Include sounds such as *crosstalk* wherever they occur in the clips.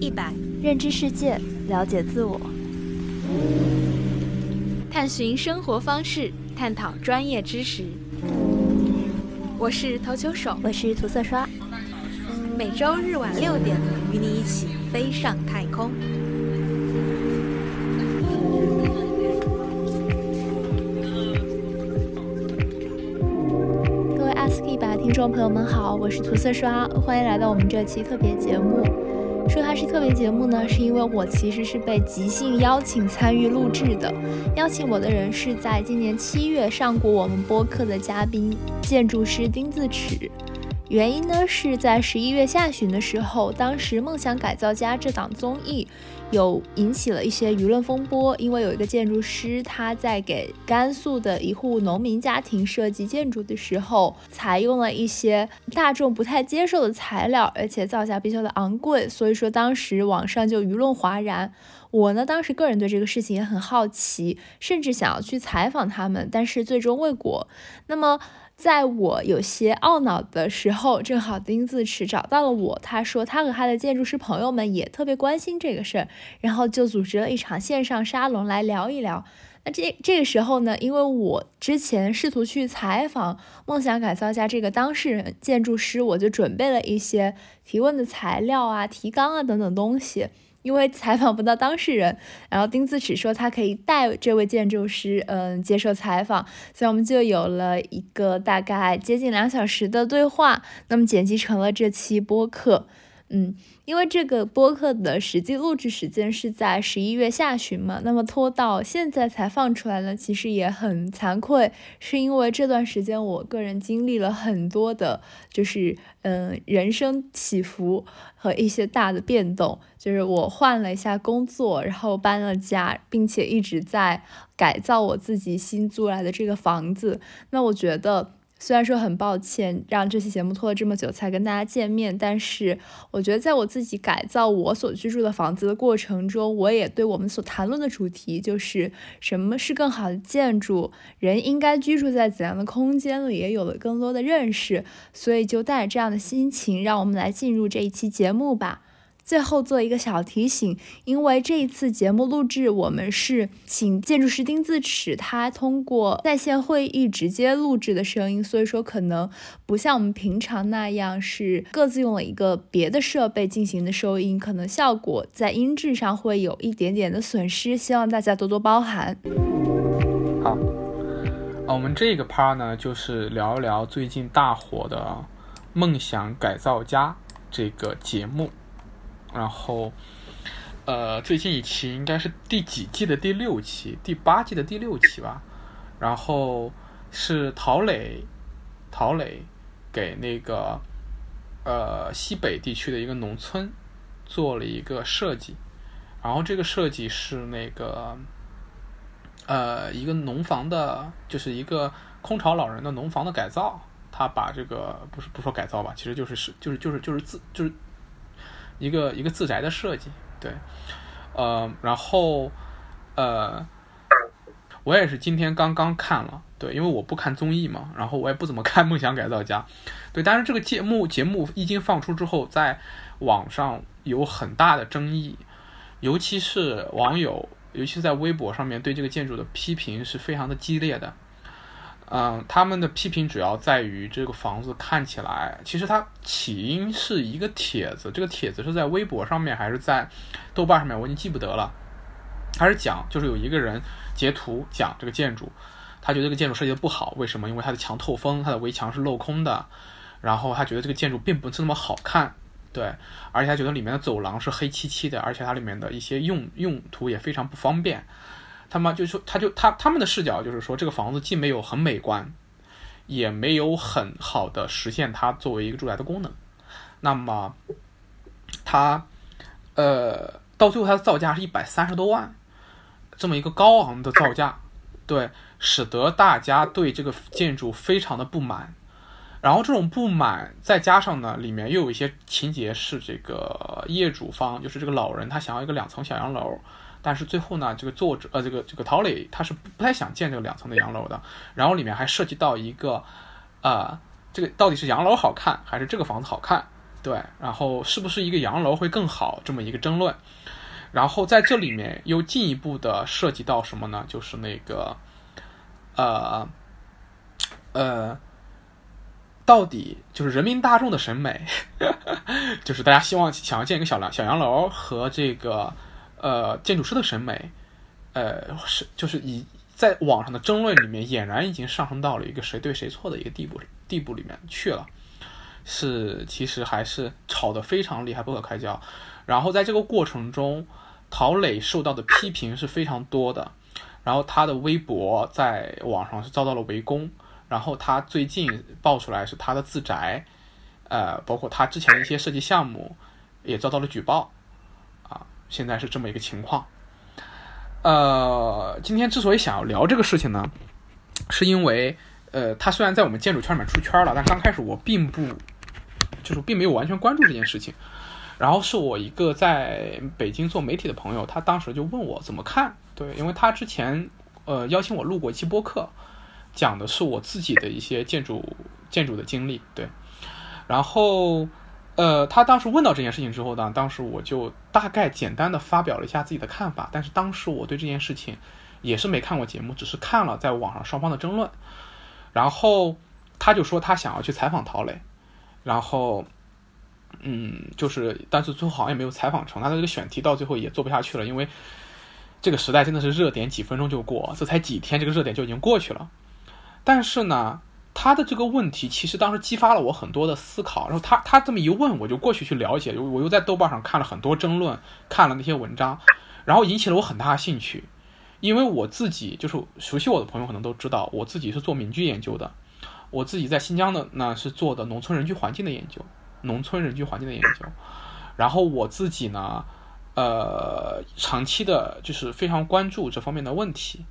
一百，认知世界，了解自我，探寻生活方式，探讨专业知识。我是投球手，我是涂色刷。每周日晚六点，与你一起飞上太空。各位 ASK 一百的听众朋友们好，我是涂色刷，欢迎来到我们这期特别节目。说它是特别节目呢，是因为我其实是被即兴邀请参与录制的。邀请我的人是在今年七月上过我们播客的嘉宾，建筑师丁字尺。原因呢是在十一月下旬的时候，当时《梦想改造家》这档综艺有引起了一些舆论风波，因为有一个建筑师他在给甘肃的一户农民家庭设计建筑的时候，采用了一些大众不太接受的材料，而且造价比较的昂贵，所以说当时网上就舆论哗然。我呢当时个人对这个事情也很好奇，甚至想要去采访他们，但是最终未果。那么。在我有些懊恼的时候，正好丁字尺找到了我。他说他和他的建筑师朋友们也特别关心这个事儿，然后就组织了一场线上沙龙来聊一聊。那这这个时候呢，因为我之前试图去采访梦想改造家这个当事人建筑师，我就准备了一些提问的材料啊、提纲啊等等东西。因为采访不到当事人，然后丁字尺说他可以带这位建筑师，嗯，接受采访，所以我们就有了一个大概接近两小时的对话，那么剪辑成了这期播客，嗯。因为这个播客的实际录制时间是在十一月下旬嘛，那么拖到现在才放出来呢，其实也很惭愧，是因为这段时间我个人经历了很多的，就是嗯人生起伏和一些大的变动，就是我换了一下工作，然后搬了家，并且一直在改造我自己新租来的这个房子，那我觉得。虽然说很抱歉让这期节目拖了这么久才跟大家见面，但是我觉得在我自己改造我所居住的房子的过程中，我也对我们所谈论的主题，就是什么是更好的建筑，人应该居住在怎样的空间里，也有了更多的认识。所以就带着这样的心情，让我们来进入这一期节目吧。最后做一个小提醒，因为这一次节目录制，我们是请建筑师丁字尺，他通过在线会议直接录制的声音，所以说可能不像我们平常那样是各自用了一个别的设备进行的收音，可能效果在音质上会有一点点的损失，希望大家多多包涵。好，啊，我们这个 part 呢，就是聊一聊最近大火的《梦想改造家》这个节目。然后，呃，最近一期应该是第几季的第六期，第八季的第六期吧。然后是陶磊，陶磊给那个呃西北地区的一个农村做了一个设计。然后这个设计是那个呃一个农房的，就是一个空巢老人的农房的改造。他把这个不是不说改造吧，其实就是是就是就是就是自就是。一个一个自宅的设计，对，呃，然后，呃，我也是今天刚刚看了，对，因为我不看综艺嘛，然后我也不怎么看《梦想改造家》，对，但是这个节目节目一经放出之后，在网上有很大的争议，尤其是网友，尤其是在微博上面对这个建筑的批评是非常的激烈的。嗯，他们的批评主要在于这个房子看起来，其实它起因是一个帖子，这个帖子是在微博上面还是在豆瓣上面，我已经记不得了。他是讲，就是有一个人截图讲这个建筑，他觉得这个建筑设计的不好，为什么？因为它的墙透风，它的围墙是镂空的，然后他觉得这个建筑并不是那么好看，对，而且他觉得里面的走廊是黑漆漆的，而且它里面的一些用用途也非常不方便。他妈就说，他就他他们的视角就是说，这个房子既没有很美观，也没有很好的实现它作为一个住宅的功能。那么，它呃，到最后它的造价是一百三十多万，这么一个高昂的造价，对，使得大家对这个建筑非常的不满。然后这种不满再加上呢，里面又有一些情节是这个业主方，就是这个老人他想要一个两层小洋楼。但是最后呢，这个作者呃，这个这个陶磊他是不太想建这个两层的洋楼的。然后里面还涉及到一个，呃，这个到底是洋楼好看还是这个房子好看对，然后是不是一个洋楼会更好这么一个争论，然后在这里面又进一步的涉及到什么呢？就是那个，呃，呃，到底就是人民大众的审美，*laughs* 就是大家希望想要建一个小洋小洋楼和这个呃建筑师的审美，呃是就是以在网上的争论里面，俨然已经上升到了一个谁对谁错的一个地步地步里面去了。是，其实还是吵得非常厉害，不可开交。然后在这个过程中，陶磊受到的批评是非常多的。然后他的微博在网上是遭到了围攻。然后他最近爆出来是他的自宅，呃，包括他之前的一些设计项目也遭到了举报。现在是这么一个情况。呃，今天之所以想要聊这个事情呢，是因为，呃，他虽然在我们建筑圈里面出圈了，但刚开始我并不。就是并没有完全关注这件事情，然后是我一个在北京做媒体的朋友，他当时就问我怎么看，对，因为他之前呃邀请我录过一期播客，讲的是我自己的一些建筑建筑的经历，对，然后呃他当时问到这件事情之后呢，当时我就大概简单的发表了一下自己的看法，但是当时我对这件事情也是没看过节目，只是看了在网上双方的争论，然后他就说他想要去采访陶磊。然后，嗯，就是，但是最后好像也没有采访成。他的这个选题到最后也做不下去了，因为这个时代真的是热点几分钟就过，这才几天，这个热点就已经过去了。但是呢，他的这个问题其实当时激发了我很多的思考。然后他他这么一问，我就过去去了解，我又在豆瓣上看了很多争论，看了那些文章，然后引起了我很大的兴趣。因为我自己就是熟悉我的朋友可能都知道，我自己是做民居研究的。我自己在新疆的呢是做的农村人居环境的研究，农村人居环境的研究。然后我自己呢，呃，长期的就是非常关注这方面的问题，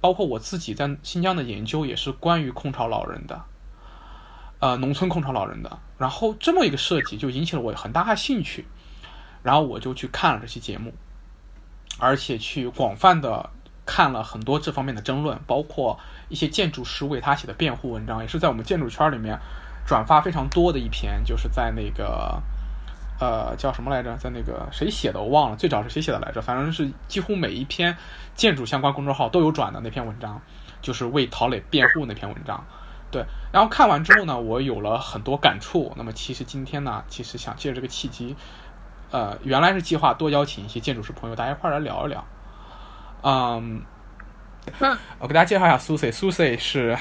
包括我自己在新疆的研究也是关于空巢老人的，呃，农村空巢老人的。然后这么一个设计就引起了我很大的兴趣，然后我就去看了这期节目，而且去广泛的。看了很多这方面的争论，包括一些建筑师为他写的辩护文章，也是在我们建筑圈里面转发非常多的一篇，就是在那个呃叫什么来着，在那个谁写的我忘了，最早是谁写的来着？反正是几乎每一篇建筑相关公众号都有转的那篇文章，就是为陶磊辩护那篇文章。对，然后看完之后呢，我有了很多感触。那么其实今天呢，其实想借着这个契机，呃，原来是计划多邀请一些建筑师朋友，大家一块来聊一聊。嗯，我给大家介绍一下苏 C，苏 C 是，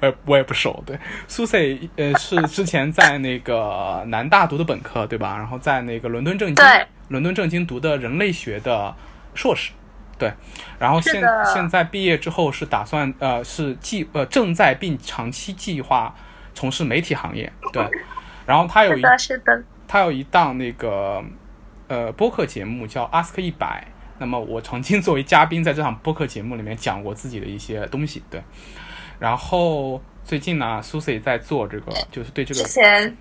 我我也不熟，对，苏 C 呃是之前在那个南大读的本科，对吧？然后在那个伦敦政经，伦敦政经读的人类学的硕士，对，然后现现在毕业之后是打算呃是计呃正在并长期计划从事媒体行业，对，然后他有一是的，他有一档那个呃播客节目叫 Ask 一百。那么我曾经作为嘉宾在这场播客节目里面讲过自己的一些东西，对。然后最近呢，Susie 在做这个，就是对这个。之前。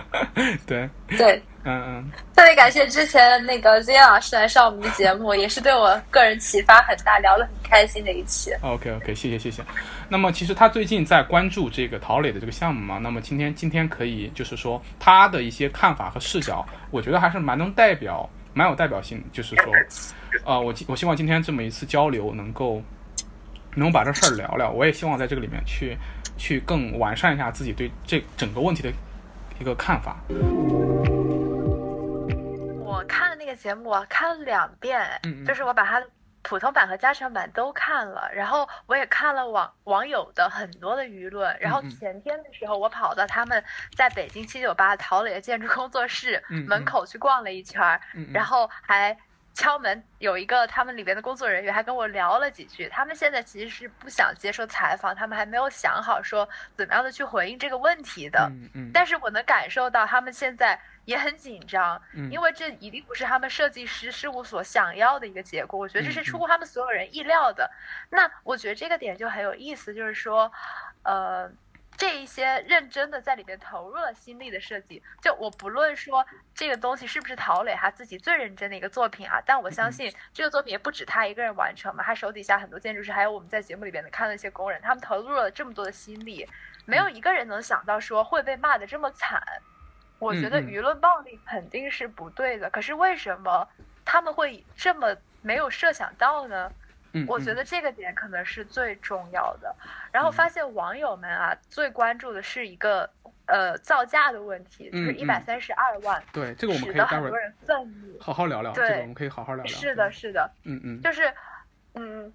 *laughs* 对。对。嗯嗯。特别感谢之前那个 Z 老师来上我们的节目，也是对我个人启发很大，聊得很开心的一期。OK OK，谢谢谢谢。那么其实他最近在关注这个陶磊的这个项目嘛，那么今天今天可以就是说他的一些看法和视角，我觉得还是蛮能代表。蛮有代表性，就是说，呃，我我希望今天这么一次交流能够能把这事儿聊聊。我也希望在这个里面去去更完善一下自己对这整个问题的一个看法。我看了那个节目，看了两遍，就是我把它。普通版和加长版都看了，然后我也看了网网友的很多的舆论，然后前天的时候我跑到他们在北京七九八陶磊的建筑工作室门口去逛了一圈，然后还敲门，有一个他们里边的工作人员还跟我聊了几句。他们现在其实是不想接受采访，他们还没有想好说怎么样的去回应这个问题的。但是我能感受到他们现在。也很紧张，因为这一定不是他们设计师事务所想要的一个结果。我觉得这是出乎他们所有人意料的。那我觉得这个点就很有意思，就是说，呃，这一些认真的在里面投入了心力的设计，就我不论说这个东西是不是陶磊他自己最认真的一个作品啊，但我相信这个作品也不止他一个人完成嘛，他手底下很多建筑师，还有我们在节目里边的看的一些工人，他们投入了这么多的心力，没有一个人能想到说会被骂的这么惨。我觉得舆论暴力肯定是不对的。可是为什么他们会这么没有设想到呢？我觉得这个点可能是最重要的。然后发现网友们啊，最关注的是一个呃造价的问题，就是一百三十二万。对，这个我们可以待会儿好好聊聊。对，我们可以好好聊聊。是的，是的。嗯嗯。就是嗯，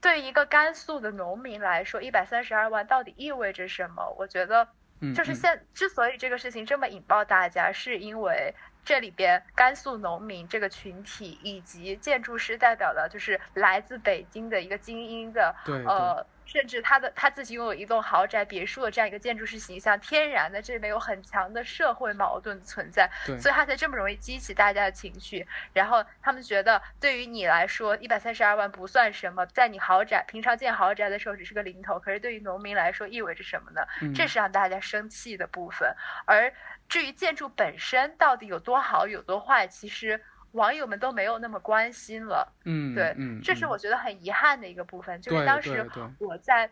对于一个甘肃的农民来说，一百三十二万到底意味着什么？我觉得，就是现之所以这个事情这么引爆大家，是因为。这里边甘肃农民这个群体，以及建筑师代表的，就是来自北京的一个精英的，呃，甚至他的他自己拥有一栋豪宅别墅的这样一个建筑师形象，天然的这里面有很强的社会矛盾存在，所以他才这么容易激起大家的情绪。然后他们觉得，对于你来说，一百三十二万不算什么，在你豪宅平常建豪宅的时候只是个零头，可是对于农民来说意味着什么呢？这是让大家生气的部分，而。至于建筑本身到底有多好有多坏，其实网友们都没有那么关心了。嗯，对，嗯，这是我觉得很遗憾的一个部分，就是当时我在。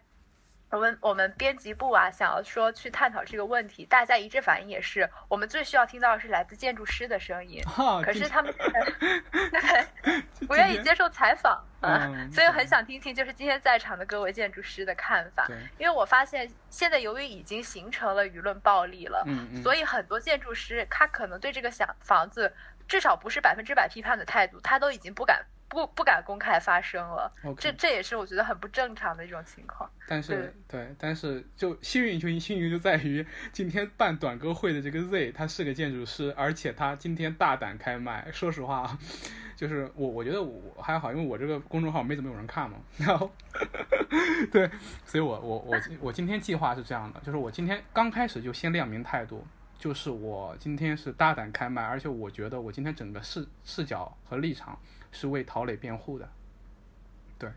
我们我们编辑部啊，想要说去探讨这个问题，大家一致反应也是，我们最需要听到的是来自建筑师的声音。*laughs* 可是他们对 *laughs* 不愿意接受采访啊，*laughs* 所以很想听听就是今天在场的各位建筑师的看法。因为我发现现在由于已经形成了舆论暴力了，所以很多建筑师他可能对这个想房子至少不是百分之百批判的态度，他都已经不敢。不不敢公开发声了，这这也是我觉得很不正常的一种情况。但是对，但是就幸运就幸运就在于今天办短歌会的这个 Z，他是个建筑师，而且他今天大胆开麦。说实话，*laughs* 就是我我觉得我还好，因为我这个公众号没怎么有人看嘛。然后 *laughs* 对，所以我我我我今天计划是这样的，就是我今天刚开始就先亮明态度，就是我今天是大胆开麦，而且我觉得我今天整个视视角和立场。是为陶磊辩护的，对，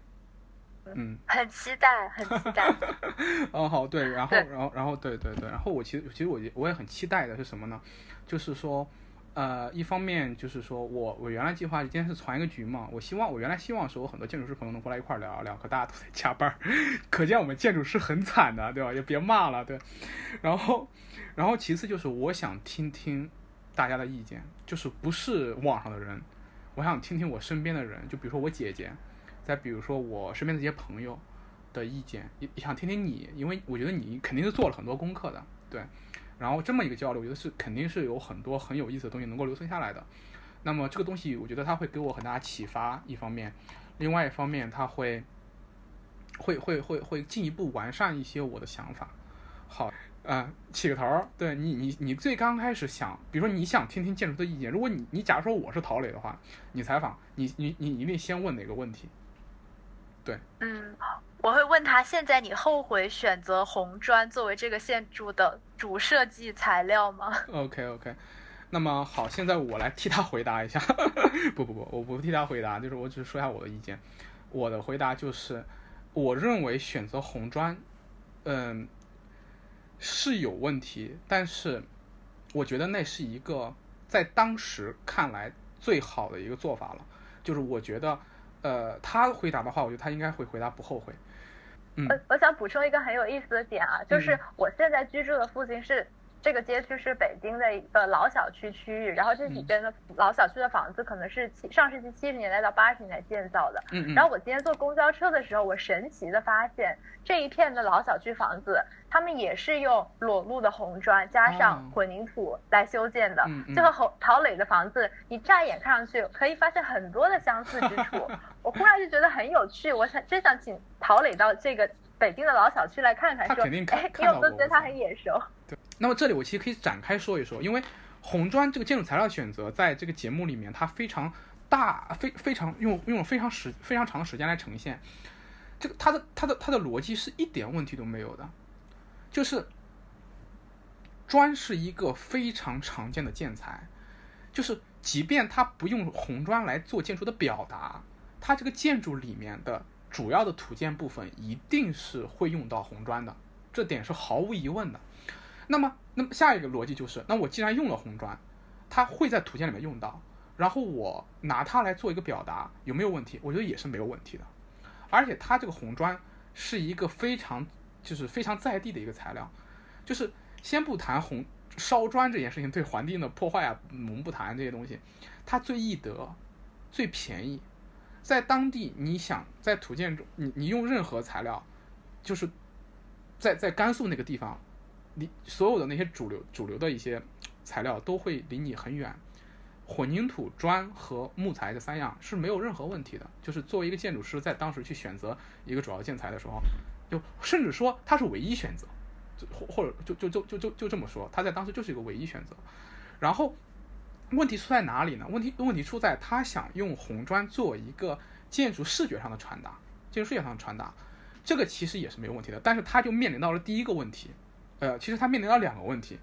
嗯，*laughs* 很期待，很期待。*laughs* 哦，好，对，然后，然后，然后，对，对，对，然后我其实，其实我我也很期待的是什么呢？就是说，呃，一方面就是说我我原来计划今天是传一个局嘛，我希望我原来希望是我很多建筑师朋友能过来一块聊一聊，可大家都在加班，*laughs* 可见我们建筑师很惨的，对吧？也别骂了，对。然后，然后其次就是我想听听大家的意见，就是不是网上的人。我想听听我身边的人，就比如说我姐姐，再比如说我身边的这些朋友的意见，也想听听你，因为我觉得你肯定是做了很多功课的，对。然后这么一个交流，我觉得是肯定是有很多很有意思的东西能够留存下来的。那么这个东西，我觉得它会给我很大启发，一方面，另外一方面，它会会会会会进一步完善一些我的想法。好。嗯，起个头儿，对你，你你最刚开始想，比如说你想听听建筑的意见，如果你你假如说我是陶磊的话，你采访你你你一定先问哪个问题？对，嗯，好我会问他，现在你后悔选择红砖作为这个建筑的主设计材料吗？*laughs* OK OK，那么好，现在我来替他回答一下，*laughs* 不不不，我不替他回答，就是我只是说一下我的意见，我的回答就是，我认为选择红砖，嗯。是有问题，但是我觉得那是一个在当时看来最好的一个做法了。就是我觉得，呃，他回答的话，我觉得他应该会回答不后悔。嗯，我我想补充一个很有意思的点啊，就是我现在居住的附近是。这个街区是北京的一个老小区区域，然后这里边的老小区的房子可能是七上世纪七十年代到八十年代建造的。嗯然后我今天坐公交车的时候，我神奇的发现这一片的老小区房子，他们也是用裸露的红砖加上混凝土来修建的。嗯就和陶陶磊的房子，你乍眼看上去可以发现很多的相似之处。我忽然就觉得很有趣，我想真想请陶磊到这个北京的老小区来看看，说，哎，因为我都觉得他很眼熟。对。那么这里我其实可以展开说一说，因为红砖这个建筑材料选择在这个节目里面，它非常大，非非常用用了非常时非常长的时间来呈现。这个它的它的它的逻辑是一点问题都没有的，就是砖是一个非常常见的建材，就是即便它不用红砖来做建筑的表达，它这个建筑里面的主要的土建部分一定是会用到红砖的，这点是毫无疑问的。那么，那么下一个逻辑就是，那我既然用了红砖，它会在土建里面用到，然后我拿它来做一个表达，有没有问题？我觉得也是没有问题的。而且它这个红砖是一个非常，就是非常在地的一个材料，就是先不谈红烧砖这件事情对环境的破坏啊，我们不谈这些东西，它最易得，最便宜，在当地你想在土建中，你你用任何材料，就是在在甘肃那个地方，你所有的那些主流主流的一些材料都会离你很远。混凝土、砖和木材这三样是没有任何问题的。就是作为一个建筑师，在当时去选择一个主要建材的时候，就甚至说它是唯一选择，或或者就就就就就就这么说，它在当时就是一个唯一选择。然后问题出在哪里呢？问题问题出在他想用红砖做一个建筑视觉上的传达，建筑视觉上的传达，这个其实也是没有问题的。但是他就面临到了第一个问题，呃，其实他面临到两个问题。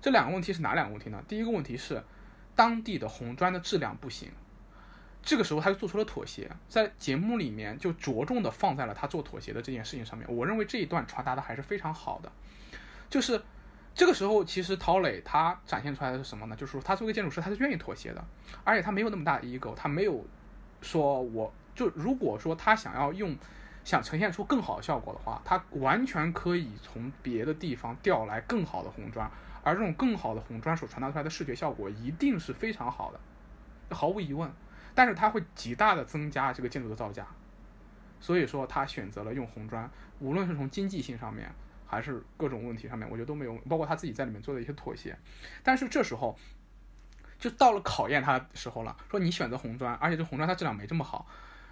这两个问题是哪两个问题呢？第一个问题是。当地的红砖的质量不行，这个时候他就做出了妥协，在节目里面就着重的放在了他做妥协的这件事情上面。我认为这一段传达的还是非常好的，就是这个时候其实陶磊他展现出来的是什么呢？就是说他作为建筑师，他是愿意妥协的，而且他没有那么大的 ego，他没有说我就如果说他想要用想呈现出更好的效果的话，他完全可以从别的地方调来更好的红砖。而这种更好的红砖所传达出来的视觉效果一定是非常好的，毫无疑问。但是它会极大的增加这个建筑的造价，所以说他选择了用红砖，无论是从经济性上面，还是各种问题上面，我觉得都没有，包括他自己在里面做的一些妥协。但是这时候就到了考验他的时候了，说你选择红砖，而且这红砖它质量没这么好，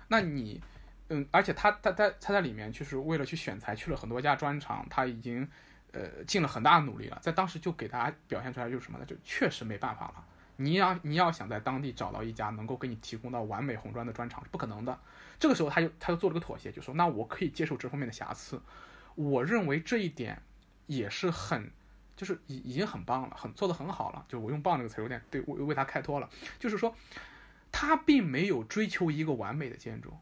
那你，嗯，而且他他他他在里面就是为了去选材去了很多家砖厂，他已经。呃，尽了很大的努力了，在当时就给大家表现出来就是什么呢？就确实没办法了。你要你要想在当地找到一家能够给你提供到完美红砖的砖厂是不可能的。这个时候他就他就做了个妥协，就说那我可以接受这方面的瑕疵。我认为这一点也是很，就是已已经很棒了，很做的很好了。就我用“棒”这个词有点对为为他开脱了，就是说他并没有追求一个完美的建筑，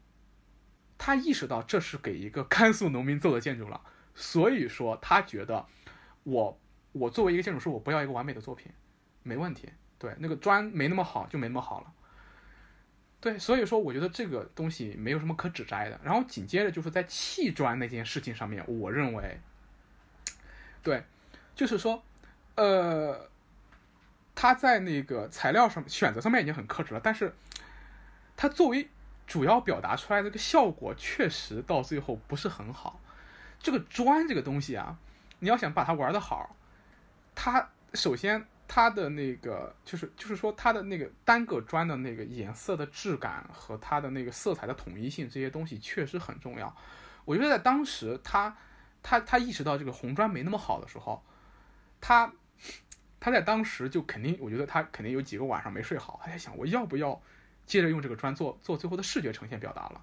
他意识到这是给一个甘肃农民做的建筑了。所以说，他觉得我我作为一个建筑师，我不要一个完美的作品，没问题。对，那个砖没那么好，就没那么好了。对，所以说我觉得这个东西没有什么可指摘的。然后紧接着就是在砌砖那件事情上面，我认为，对，就是说，呃，他在那个材料上选择上面已经很克制了，但是他作为主要表达出来这个效果，确实到最后不是很好。这个砖这个东西啊，你要想把它玩的好，它首先它的那个就是就是说它的那个单个砖的那个颜色的质感和它的那个色彩的统一性这些东西确实很重要。我觉得在当时他他他意识到这个红砖没那么好的时候，他他在当时就肯定我觉得他肯定有几个晚上没睡好，他在想我要不要接着用这个砖做做最后的视觉呈现表达了。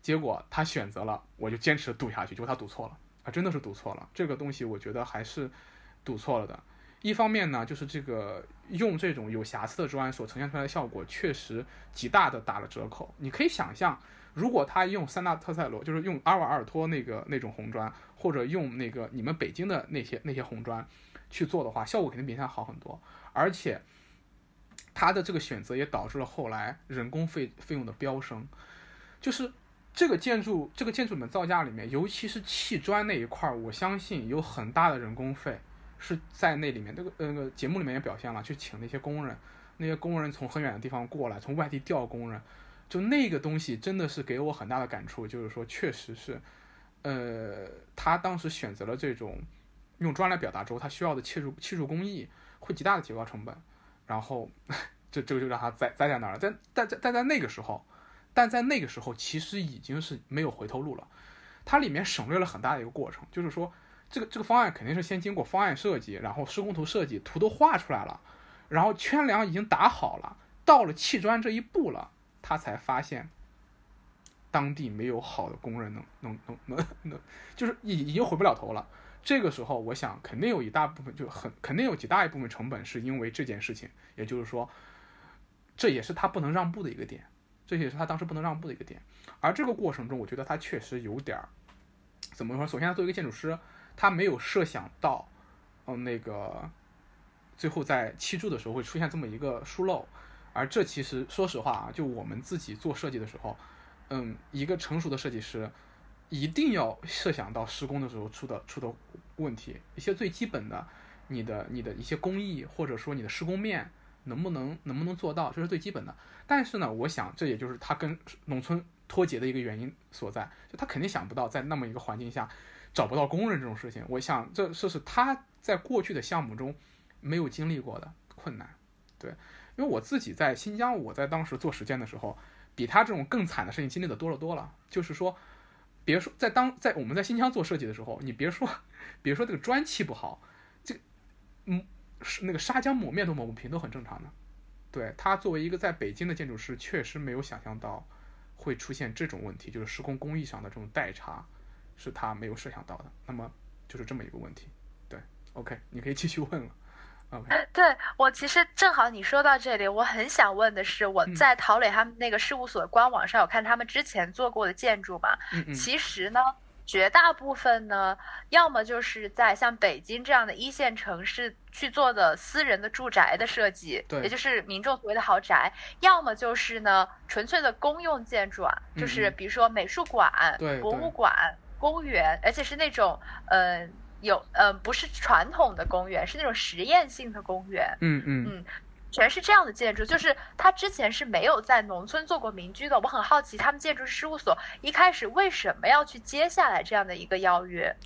结果他选择了，我就坚持赌下去。结果他赌错了啊，真的是赌错了。这个东西我觉得还是赌错了的。一方面呢，就是这个用这种有瑕疵的砖所呈现出来的效果，确实极大的打了折扣。你可以想象，如果他用三大特赛罗，就是用阿瓦尔托那个那种红砖，或者用那个你们北京的那些那些红砖去做的话，效果肯定比现在好很多。而且他的这个选择也导致了后来人工费费用的飙升，就是。这个建筑，这个建筑里面造价里面，尤其是砌砖那一块儿，我相信有很大的人工费是在那里面。那个那个节目里面也表现了，去请那些工人，那些工人从很远的地方过来，从外地调工人，就那个东西真的是给我很大的感触，就是说，确实是，呃，他当时选择了这种用砖来表达之后，他需要的砌筑砌筑工艺会极大的提高成本，然后这这个就让他栽栽在那儿了。但但在但在那个时候。但在那个时候，其实已经是没有回头路了。它里面省略了很大的一个过程，就是说，这个这个方案肯定是先经过方案设计，然后施工图设计，图都画出来了，然后圈梁已经打好了，到了砌砖这一步了，他才发现当地没有好的工人能能能能能，就是已已经回不了头了。这个时候，我想肯定有一大部分就很肯定有极大一部分成本是因为这件事情，也就是说，这也是他不能让步的一个点。这也是他当时不能让步的一个点，而这个过程中，我觉得他确实有点儿怎么说？首先，他作为一个建筑师，他没有设想到，嗯，那个最后在砌筑的时候会出现这么一个疏漏，而这其实说实话啊，就我们自己做设计的时候，嗯，一个成熟的设计师一定要设想到施工的时候出的出的问题，一些最基本的，你的你的一些工艺，或者说你的施工面能不能能不能做到，这是最基本的。但是呢，我想这也就是他跟农村脱节的一个原因所在，就他肯定想不到在那么一个环境下找不到工人这种事情。我想这这是他在过去的项目中没有经历过的困难。对，因为我自己在新疆，我在当时做实践的时候，比他这种更惨的事情经历的多了多了。就是说，别说在当在我们在新疆做设计的时候，你别说别说这个砖砌不好，这嗯是那个砂浆抹面都抹不平，都很正常的。对他作为一个在北京的建筑师，确实没有想象到会出现这种问题，就是施工工艺上的这种代差，是他没有设想到的。那么就是这么一个问题。对，OK，你可以继续问了，OK，。对我其实正好你说到这里，我很想问的是，我在陶磊他们那个事务所官网上有看他们之前做过的建筑嘛？其实呢，绝大部分呢，要么就是在像北京这样的一线城市去做的私人的住宅的设计，对，也就是民众所谓的豪宅；要么就是呢，纯粹的公用建筑啊，就是比如说美术馆、博物馆、公园，而且是那种呃。有呃，不是传统的公园，是那种实验性的公园。嗯嗯嗯，全是这样的建筑。就是他之前是没有在农村做过民居的。我很好奇，他们建筑师事务所一开始为什么要去接下来这样的一个邀约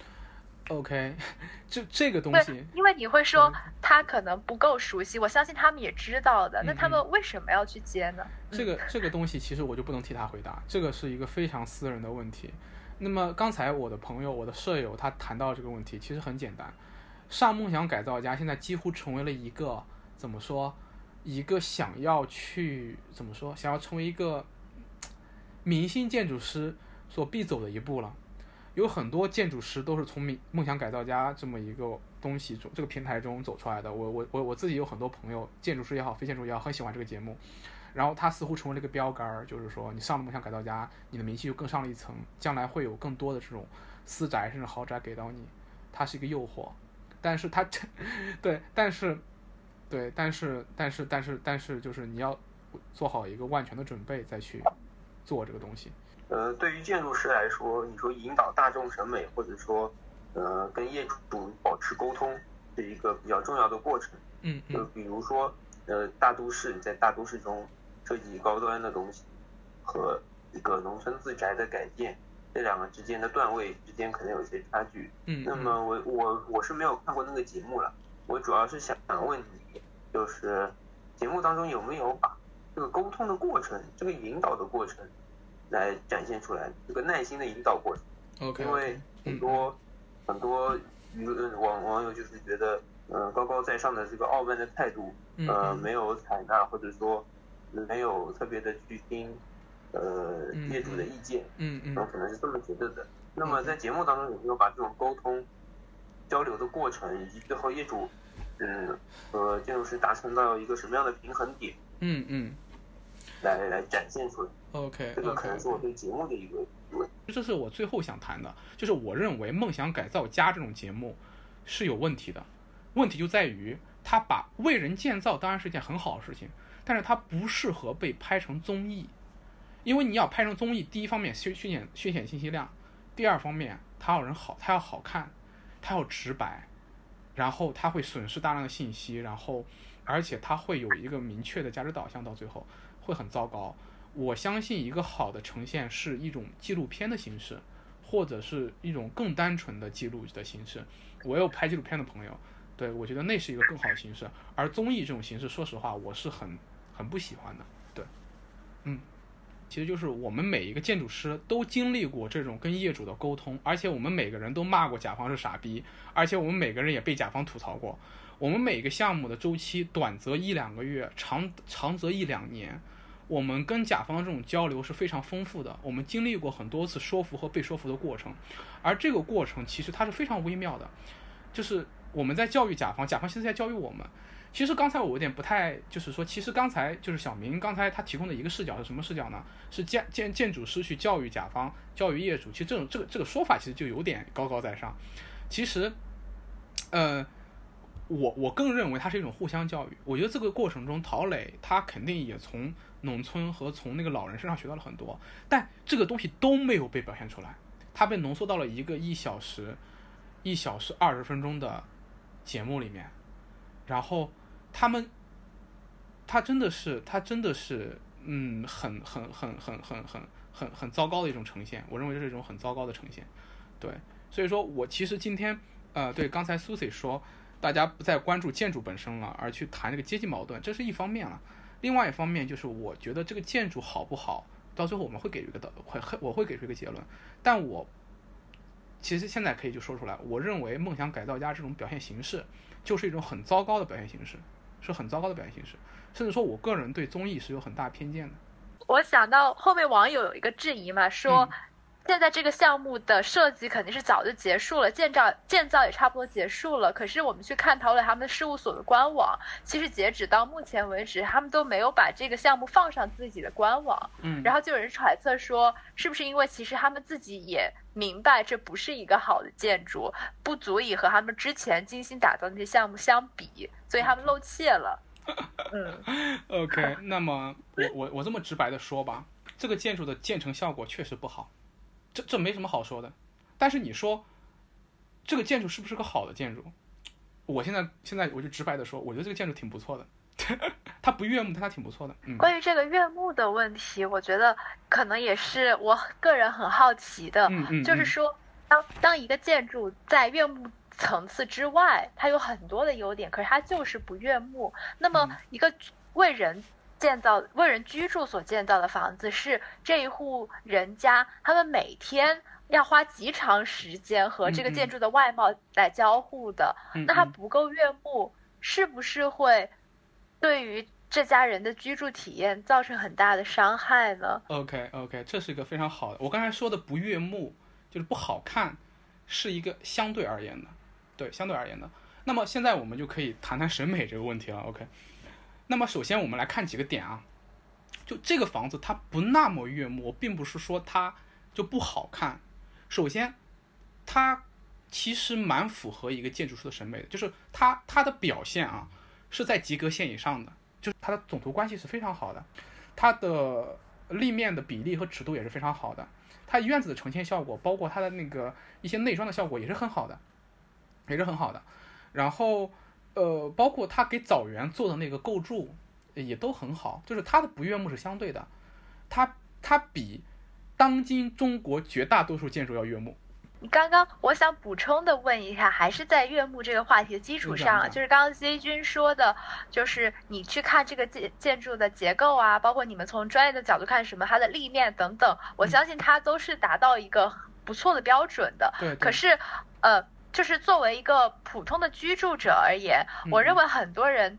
？OK，*laughs* 就这个东西，因为你会说他可能不够熟悉，我相信他们也知道的。那他们为什么要去接呢？这个这个东西其实我就不能替他回答，这个是一个非常私人的问题。那么刚才我的朋友、我的舍友他谈到这个问题，其实很简单。上梦想改造家现在几乎成为了一个怎么说？一个想要去怎么说？想要成为一个明星建筑师所必走的一步了。有很多建筑师都是从梦梦想改造家这么一个东西中、这个平台中走出来的。我我我我自己有很多朋友，建筑师也好，非建筑也好，很喜欢这个节目。然后他似乎成为了一个标杆儿，就是说你上了梦想改造家，你的名气就更上了一层，将来会有更多的这种私宅甚至豪宅给到你，它是一个诱惑，但是它，*laughs* 对，但是，对，但是，但是，但是，但是，就是你要做好一个万全的准备再去做这个东西。呃，对于建筑师来说，你说引导大众审美，或者说，呃，跟业主保持沟通，是一个比较重要的过程。嗯嗯。就比如说，呃，大都市在大都市中。设计高端的东西和一个农村自宅的改建，这两个之间的段位之间可能有些差距。嗯，那么我我我是没有看过那个节目了，我主要是想问你，就是节目当中有没有把这个沟通的过程、这个引导的过程来展现出来，这个耐心的引导过程。OK，因为很多很多舆论网网友就是觉得，嗯，高高在上的这个傲慢的态度，呃，没有采纳或者说。没有特别的去听，呃，业主的意见，嗯嗯，可能是这么觉得的。那么在节目当中有没有把这种沟通、交流的过程，以及最后业主，嗯，和建筑师达成到一个什么样的平衡点，嗯嗯，来来展现出来。OK，这个可能是我对节目的一个疑问。这是我最后想谈的，就是我认为《梦想改造家》这种节目是有问题的，问题就在于他把为人建造当然是一件很好的事情。但是它不适合被拍成综艺，因为你要拍成综艺，第一方面削削减削减信息量，第二方面它要人好，它要好看，它要直白，然后它会损失大量的信息，然后而且它会有一个明确的价值导向，到最后会很糟糕。我相信一个好的呈现是一种纪录片的形式，或者是一种更单纯的记录的形式。我有拍纪录片的朋友，对我觉得那是一个更好的形式，而综艺这种形式，说实话，我是很。很不喜欢的，对，嗯，其实就是我们每一个建筑师都经历过这种跟业主的沟通，而且我们每个人都骂过甲方是傻逼，而且我们每个人也被甲方吐槽过。我们每个项目的周期短则一两个月，长长则一两年，我们跟甲方这种交流是非常丰富的。我们经历过很多次说服和被说服的过程，而这个过程其实它是非常微妙的，就是我们在教育甲方，甲方其实在教育我们。其实刚才我有点不太，就是说，其实刚才就是小明刚才他提供的一个视角是什么视角呢？是建建建筑师去教育甲方、教育业主。其实这种这个这个说法其实就有点高高在上。其实，呃，我我更认为它是一种互相教育。我觉得这个过程中，陶磊他肯定也从农村和从那个老人身上学到了很多，但这个东西都没有被表现出来。他被浓缩到了一个一小时、一小时二十分钟的。节目里面，然后他们，他真的是，他真的是，嗯，很很很很很很很很糟糕的一种呈现。我认为这是一种很糟糕的呈现。对，所以说我其实今天，呃，对刚才 Susie 说，大家不再关注建筑本身了，而去谈这个阶级矛盾，这是一方面了。另外一方面就是，我觉得这个建筑好不好，到最后我们会给出一个的，会我会给出一个结论。但我其实现在可以就说出来，我认为梦想改造家这种表现形式，就是一种很糟糕的表现形式，是很糟糕的表现形式。甚至说我个人对综艺是有很大偏见的。我想到后面网友有一个质疑嘛，说。现在这个项目的设计肯定是早就结束了，建造建造也差不多结束了。可是我们去看陶磊他们事务所的官网，其实截止到目前为止，他们都没有把这个项目放上自己的官网。嗯，然后就有人揣测说，是不是因为其实他们自己也明白这不是一个好的建筑，不足以和他们之前精心打造那些项目相比，所以他们露怯了。嗯，*laughs* OK，那么我我我这么直白的说吧，这个建筑的建成效果确实不好。这这没什么好说的，但是你说这个建筑是不是个好的建筑？我现在现在我就直白的说，我觉得这个建筑挺不错的，*laughs* 它不悦目，但它挺不错的。嗯，关于这个悦目的问题，我觉得可能也是我个人很好奇的，就是说，当当一个建筑在悦目层次之外，它有很多的优点，可是它就是不悦目，那么一个为人。建造为人居住所建造的房子是这一户人家，他们每天要花极长时间和这个建筑的外貌来交互的，那它不够悦目，是不是会对于这家人的居住体验造成很大的伤害呢？OK OK，这是一个非常好的。我刚才说的不悦目就是不好看，是一个相对而言的，对，相对而言的。那么现在我们就可以谈谈审美这个问题了。OK。那么首先我们来看几个点啊，就这个房子它不那么悦目，并不是说它就不好看。首先，它其实蛮符合一个建筑师的审美的，就是它它的表现啊是在及格线以上的，就是它的总图关系是非常好的，它的立面的比例和尺度也是非常好的，它院子的呈现效果，包括它的那个一些内装的效果也是很好的，也是很好的，然后。呃，包括他给枣园做的那个构筑，也都很好。就是他的不悦目是相对的，他他比当今中国绝大多数建筑要悦目。你刚刚我想补充的问一下，还是在悦目这个话题的基础上，就是刚刚 Z 君说的，就是你去看这个建建筑的结构啊，包括你们从专业的角度看什么它的立面等等，我相信它都是达到一个不错的标准的。对。可是，呃。就是作为一个普通的居住者而言，我认为很多人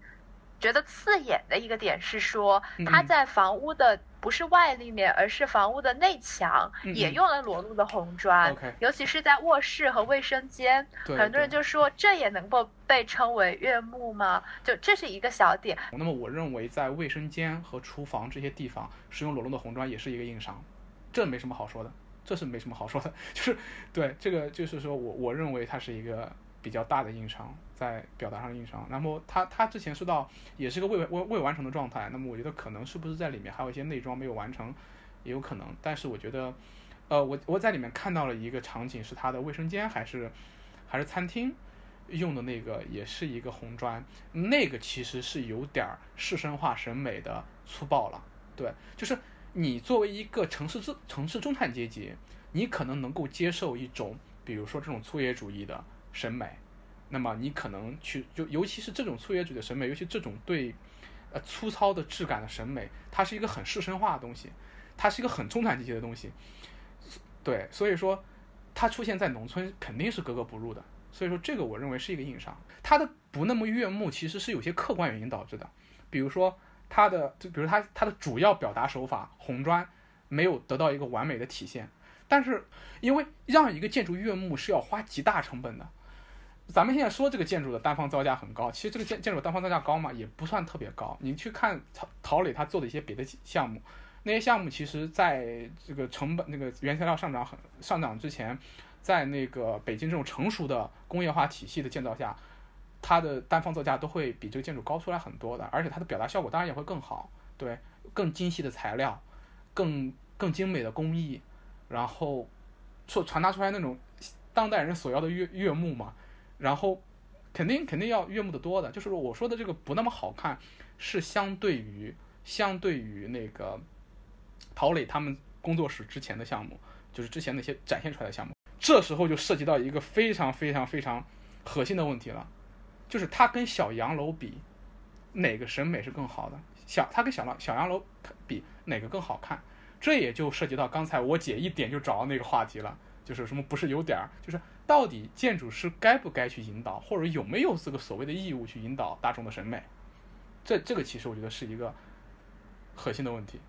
觉得刺眼的一个点是说，他在房屋的不是外立面，而是房屋的内墙也用了裸露的红砖，尤其是在卧室和卫生间，很多人就说这也能够被称为悦目吗？就这是一个小点。那么我认为在卫生间和厨房这些地方使用裸露的红砖也是一个硬伤，这没什么好说的。这是没什么好说的，*laughs* 就是对这个，就是说我我认为它是一个比较大的硬伤，在表达上的硬伤。那么他他之前说到也是个未未未完成的状态，那么我觉得可能是不是在里面还有一些内装没有完成，也有可能。但是我觉得，呃，我我在里面看到了一个场景，是它的卫生间还是还是餐厅用的那个，也是一个红砖，那个其实是有点儿市生化审美的粗暴了，对，就是。你作为一个城市中城市中产阶级，你可能能够接受一种，比如说这种粗野主义的审美，那么你可能去就尤其是这种粗野主义的审美，尤其这种对，呃粗糙的质感的审美，它是一个很市生化的东西，它是一个很中产阶级的东西，对，所以说它出现在农村肯定是格格不入的，所以说这个我认为是一个硬伤，它的不那么悦目其实是有些客观原因导致的，比如说。它的就比如它它的主要表达手法红砖没有得到一个完美的体现，但是因为让一个建筑悦目是要花极大成本的，咱们现在说这个建筑的单方造价很高，其实这个建建筑单方造价高嘛也不算特别高。你去看陶陶磊他做的一些别的项目，那些项目其实在这个成本那个原材料上涨很上涨之前，在那个北京这种成熟的工业化体系的建造下。它的单方造价都会比这个建筑高出来很多的，而且它的表达效果当然也会更好，对，更精细的材料，更更精美的工艺，然后所传达出来那种当代人所要的悦悦目嘛，然后肯定肯定要悦目的多的。就是我说的这个不那么好看，是相对于相对于那个陶磊他们工作室之前的项目，就是之前那些展现出来的项目，这时候就涉及到一个非常非常非常核心的问题了，就是它跟小洋楼比，哪个审美是更好的？小它跟小洋小洋楼比哪个更好看？这也就涉及到刚才我姐一点就找到那个话题了，就是什么不是有点儿，就是到底建筑师该不该去引导，或者有没有这个所谓的义务去引导大众的审美？这这个其实我觉得是一个核心的问题。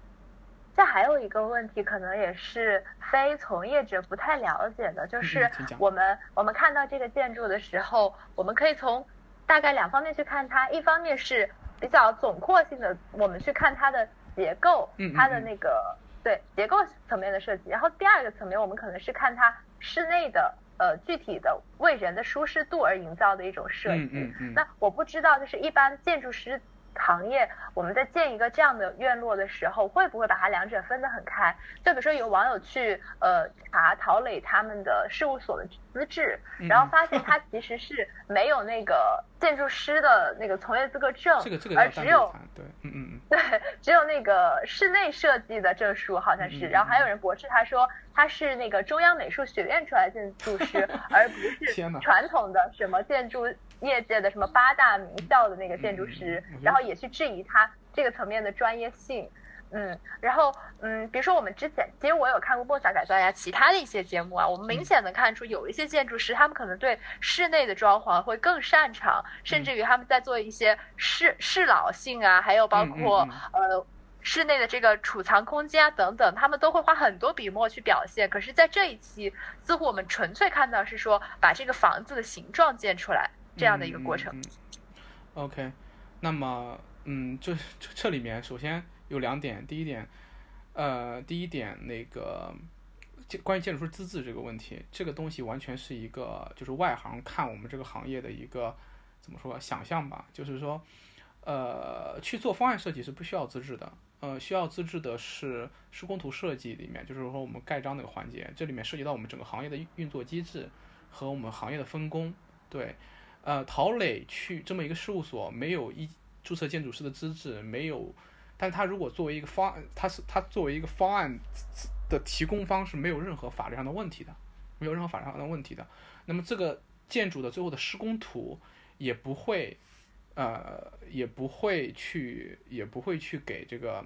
这还有一个问题，可能也是非从业者不太了解的，就是我们我们看到这个建筑的时候，我们可以从大概两方面去看它，一方面是比较总括性的，我们去看它的结构，它的那个。对结构层面的设计，然后第二个层面，我们可能是看它室内的呃具体的为人的舒适度而营造的一种设计。那我不知道，就是一般建筑师。行业，我们在建一个这样的院落的时候，会不会把它两者分得很开？就比如说有网友去呃查陶磊他们的事务所的资质，然后发现他其实是没有那个建筑师的那个从业资格证，而只有对，嗯嗯嗯，对，*laughs* 只有那个室内设计的证书好像是。然后还有人驳斥他说他是那个中央美术学院出来的建筑师，*laughs* 而不是传统的什么建筑。业界的什么八大名校的那个建筑师，然后也去质疑他这个层面的专业性，嗯，然后嗯，比如说我们之前，其实我有看过梦想改造家，其他的一些节目啊，我们明显能看出有一些建筑师，他们可能对室内的装潢会更擅长，甚至于他们在做一些适适老性啊，还有包括呃室内的这个储藏空间啊等等，他们都会花很多笔墨去表现。可是，在这一期，似乎我们纯粹看到是说把这个房子的形状建出来。这样的一个过程。OK，那么，嗯，这这里面首先有两点。第一点，呃，第一点，那个建关于建筑师资质这个问题，这个东西完全是一个就是外行看我们这个行业的一个怎么说想象吧。就是说，呃，去做方案设计是不需要资质的。呃，需要资质的是施工图设计里面，就是说我们盖章那个环节，这里面涉及到我们整个行业的运作机制和我们行业的分工，对。呃，陶磊去这么一个事务所，没有一注册建筑师的资质，没有，但他如果作为一个方案，他是他作为一个方案的提供方是没有任何法律上的问题的，没有任何法律上的问题的。那么这个建筑的最后的施工图也不会，呃，也不会去，也不会去给这个，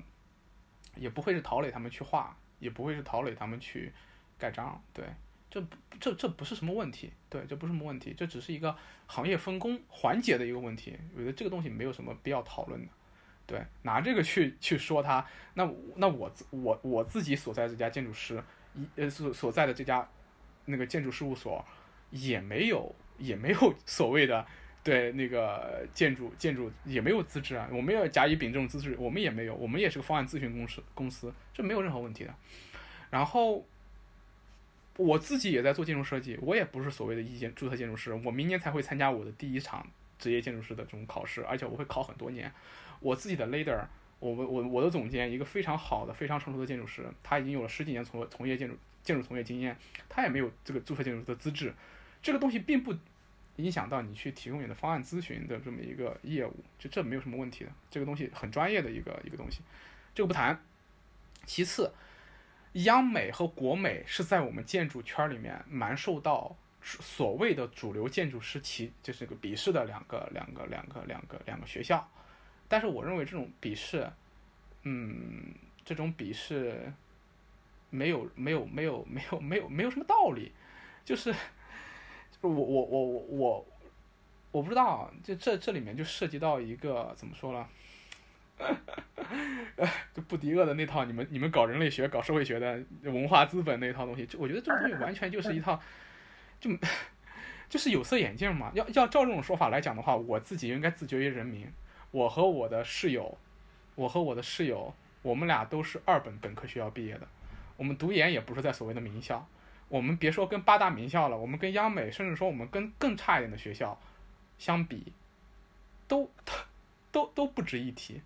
也不会是陶磊他们去画，也不会是陶磊他们去盖章，对。这这这不是什么问题，对，这不是什么问题，这只是一个行业分工环节的一个问题。我觉得这个东西没有什么必要讨论的，对，拿这个去去说它，那那我我我自己所在这家建筑师一呃所所在的这家那个建筑事务所也没有也没有所谓的对那个建筑建筑也没有资质啊，我们要甲乙丙这种资质，我们也没有，我们也是个方案咨询公司公司，这没有任何问题的，然后。我自己也在做建筑设计，我也不是所谓的一建注册建筑师。我明年才会参加我的第一场职业建筑师的这种考试，而且我会考很多年。我自己的 leader，我我我的总监，一个非常好的、非常成熟的建筑师，他已经有了十几年从从业建筑建筑从业经验，他也没有这个注册建筑师的资质。这个东西并不影响到你去提供你的方案咨询的这么一个业务，就这没有什么问题的。这个东西很专业的一个一个东西，这个不谈。其次。央美和国美是在我们建筑圈里面蛮受到所谓的主流建筑师其就是个鄙视的两个两个两个两个两个学校，但是我认为这种鄙视，嗯，这种鄙视没有没有没有没有没有没有什么道理，就是我我我我我我不知道，就这这里面就涉及到一个怎么说呢？*laughs* 就布迪厄的那套，你们你们搞人类学、搞社会学的文化资本那一套东西，就我觉得这个东西完全就 *laughs* 是一套，就 *laughs* 就是有色眼镜嘛。要要照这种说法来讲的话，我自己应该自绝于人民。我和我的室友，我和我的室友，我们俩都是二本本科学校毕业的，我们读研也不是在所谓的名校。我们别说跟八大名校了，我们跟央美，甚至说我们跟更差一点的学校相比，都都都不值一提。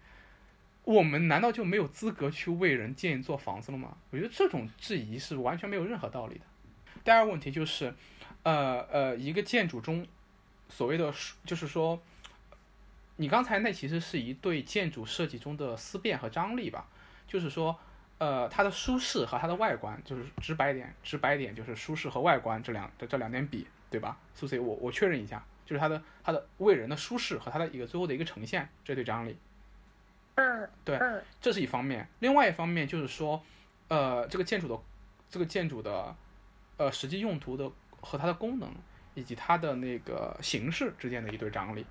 我们难道就没有资格去为人建一座房子了吗？我觉得这种质疑是完全没有任何道理的。第二个问题就是，呃呃，一个建筑中所谓的，就是说，你刚才那其实是一对建筑设计中的思辨和张力吧？就是说，呃，它的舒适和它的外观，就是直白点，直白点就是舒适和外观这两这这两点比，对吧？苏 C，我我确认一下，就是它的它的为人的舒适和它的一个最后的一个呈现，这对张力。嗯，对，这是一方面。另外一方面就是说，呃，这个建筑的这个建筑的呃实际用途的和它的功能以及它的那个形式之间的一对张力。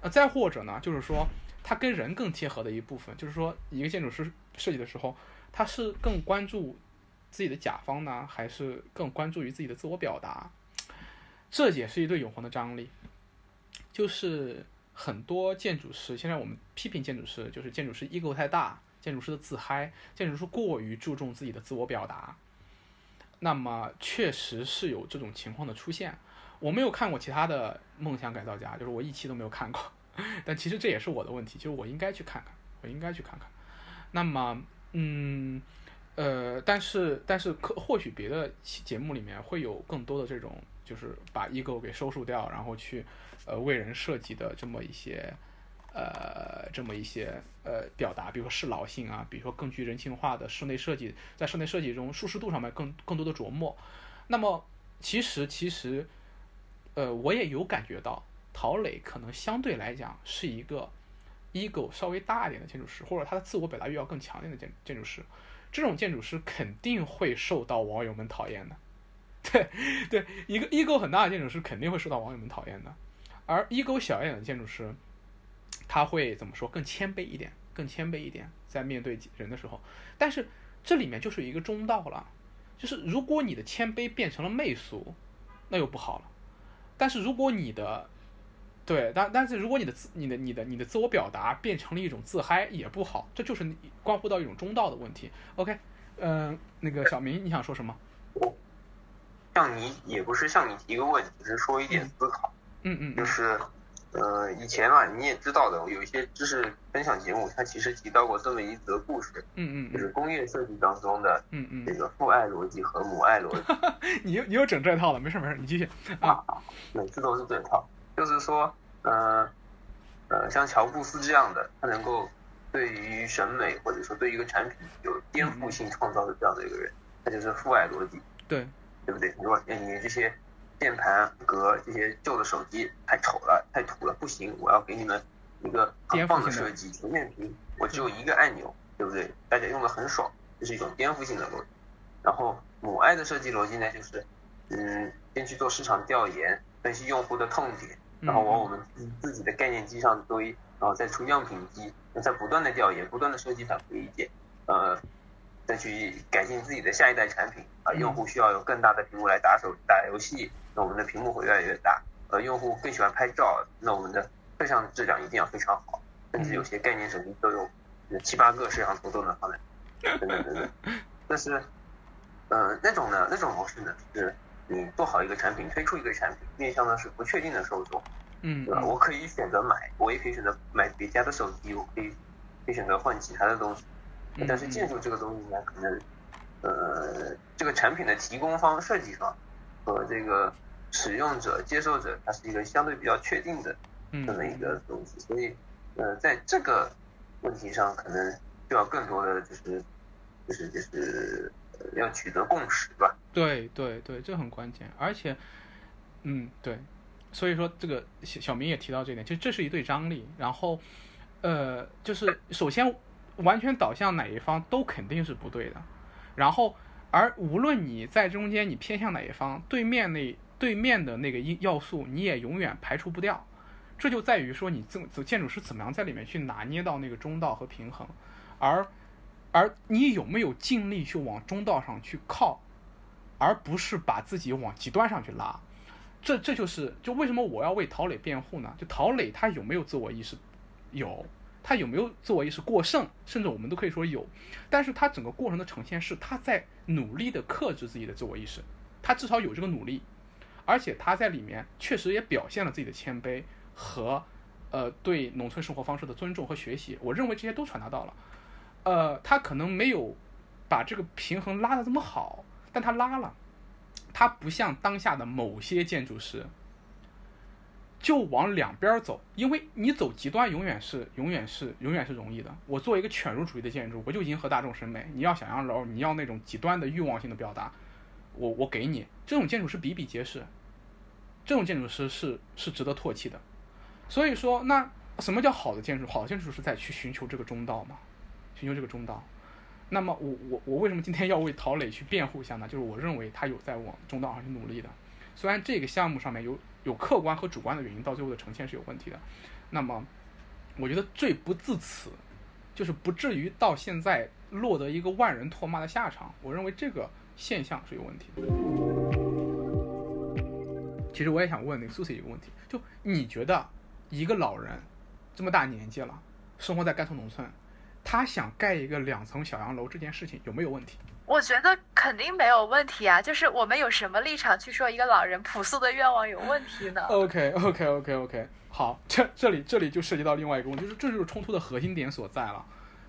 呃，再或者呢，就是说它跟人更贴合的一部分，就是说一个建筑师设计的时候，他是更关注自己的甲方呢，还是更关注于自己的自我表达？这也是一对永恒的张力，就是。很多建筑师，现在我们批评建筑师，就是建筑师 ego 太大，建筑师的自嗨，建筑师过于注重自己的自我表达。那么确实是有这种情况的出现。我没有看过其他的梦想改造家，就是我一期都没有看过。*laughs* 但其实这也是我的问题，就是我应该去看看，我应该去看看。那么，嗯，呃，但是但是可或许别的节目里面会有更多的这种，就是把 ego 给收束掉，然后去。呃，为人设计的这么一些，呃，这么一些呃表达，比如说适老性啊，比如说更具人性化的室内设计，在室内设计中舒适度上面更更多的琢磨。那么，其实其实，呃，我也有感觉到，陶磊可能相对来讲是一个 ego 稍微大一点的建筑师，或者他的自我表达欲要更强烈的建建筑师。这种建筑师肯定会受到网友们讨厌的。*laughs* 对对，一个 ego 很大的建筑师肯定会受到网友们讨厌的。而 ego 小一点的建筑师，他会怎么说？更谦卑一点，更谦卑一点，在面对人的时候。但是这里面就是一个中道了，就是如果你的谦卑变成了媚俗，那又不好了。但是如果你的，对，但但是如果你的自、你的、你的、你的自我表达变成了一种自嗨，也不好。这就是关乎到一种中道的问题。OK，嗯，那个小明，你想说什么？向你也不是向你提个问题，只是说一点思考。嗯嗯嗯，就是，呃，以前嘛，你也知道的，有一些知识分享节目，它其实提到过这么一则故事，嗯嗯，就是工业设计当中的，嗯嗯，这个父爱逻辑和母爱逻辑。*laughs* 你又你又整这套了，没事没事，你继续啊。每次都是这套，就是说，呃，呃，像乔布斯这样的，他能够对于审美或者说对于一个产品有颠覆性创造的这样的一个人，他就是父爱逻辑，对，对不对？如果你这些。键盘和这些旧的手机太丑了，太土了，不行！我要给你们一个很棒的设计，全面屏，我只有一个按钮，对不对？大家用的很爽，这是一种颠覆性的逻辑。然后母爱的设计逻辑呢，就是嗯，先去做市场调研，分析用户的痛点，然后往我们自己的概念机上堆，然后再出样品机，再不断的调研，不断的设计反馈意见，呃。再去改进自己的下一代产品啊，用户需要有更大的屏幕来打手打游戏，那我们的屏幕会越来越大。呃，用户更喜欢拍照，那我们的摄像质量一定要非常好，甚至有些概念手机都有七八个摄像头都能放在，等等等等。*laughs* 但是，呃，那种呢，那种模式呢，是你做好一个产品，推出一个产品，面向的是不确定的受众，嗯，对吧？我可以选择买，我也可以选择买别家的手机，我可以可以选择换其他的东西。但是建筑这个东西呢，可能，呃，这个产品的提供方、设计方和这个使用者、接受者，它是一个相对比较确定的这么一个东西，所以，呃，在这个问题上，可能需要更多的就是，就是就是要取得共识，吧？对对对，这很关键。而且，嗯，对，所以说这个小小明也提到这点，就这是一对张力。然后，呃，就是首先。完全导向哪一方都肯定是不对的，然后而无论你在中间你偏向哪一方，对面那对面的那个因要素你也永远排除不掉，这就在于说你这建筑师怎么样在里面去拿捏到那个中道和平衡，而而你有没有尽力去往中道上去靠，而不是把自己往极端上去拉，这这就是就为什么我要为陶磊辩护呢？就陶磊他有没有自我意识？有。他有没有自我意识过剩，甚至我们都可以说有，但是他整个过程的呈现是他在努力的克制自己的自我意识，他至少有这个努力，而且他在里面确实也表现了自己的谦卑和，呃，对农村生活方式的尊重和学习，我认为这些都传达到了，呃，他可能没有把这个平衡拉得这么好，但他拉了，他不像当下的某些建筑师，就往两边走，因为你走极端永远是永远是永远是容易的。我做一个犬儒主义的建筑，我就迎合大众审美。你要想要楼，你要那种极端的欲望性的表达，我我给你这种建筑是比比皆是，这种建筑师是是值得唾弃的。所以说，那什么叫好的建筑？好的建筑是在去寻求这个中道嘛，寻求这个中道。那么我我我为什么今天要为陶磊去辩护一下呢？就是我认为他有在往中道上去努力的。虽然这个项目上面有有客观和主观的原因，到最后的呈现是有问题的，那么我觉得罪不至此，就是不至于到现在落得一个万人唾骂的下场。我认为这个现象是有问题的。其实我也想问那个苏西一个问题，就你觉得一个老人这么大年纪了，生活在甘肃农村，他想盖一个两层小洋楼这件事情有没有问题？我觉得肯定没有问题啊，就是我们有什么立场去说一个老人朴素的愿望有问题呢？OK OK OK OK，好，这这里这里就涉及到另外一个问题，就是这就是冲突的核心点所在了，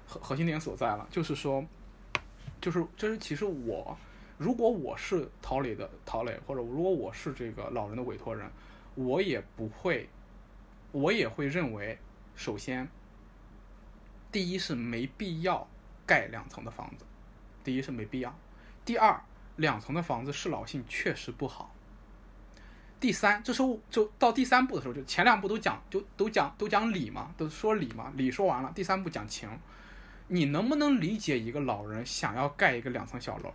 核核心点所在了，就是说，就是就是其实我如果我是陶磊的陶磊，或者如果我是这个老人的委托人，我也不会，我也会认为，首先，第一是没必要盖两层的房子。第一是没必要，第二两层的房子适老性确实不好。第三，这时候就到第三步的时候，就前两步都讲，就都讲都讲理嘛，都说理嘛，理说完了，第三步讲情。你能不能理解一个老人想要盖一个两层小楼？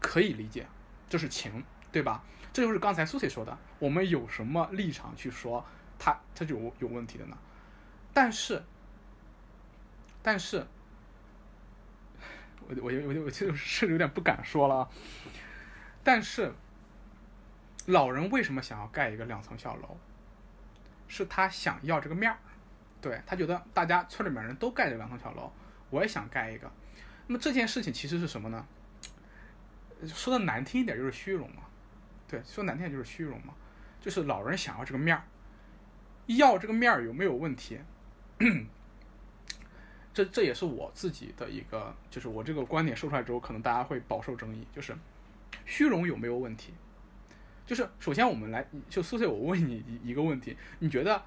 可以理解，这是情，对吧？这就是刚才苏西说的，我们有什么立场去说他他就有问题的呢？但是，但是。我我我我就是有点不敢说了，但是老人为什么想要盖一个两层小楼？是他想要这个面儿，对他觉得大家村里面人都盖着两层小楼，我也想盖一个。那么这件事情其实是什么呢？说的难听一点就是虚荣嘛，对，说难听点就是虚荣嘛，就是老人想要这个面儿，要这个面儿有没有问题？这这也是我自己的一个，就是我这个观点说出来之后，可能大家会饱受争议。就是虚荣有没有问题？就是首先我们来就苏谢，我问你一一个问题：你觉得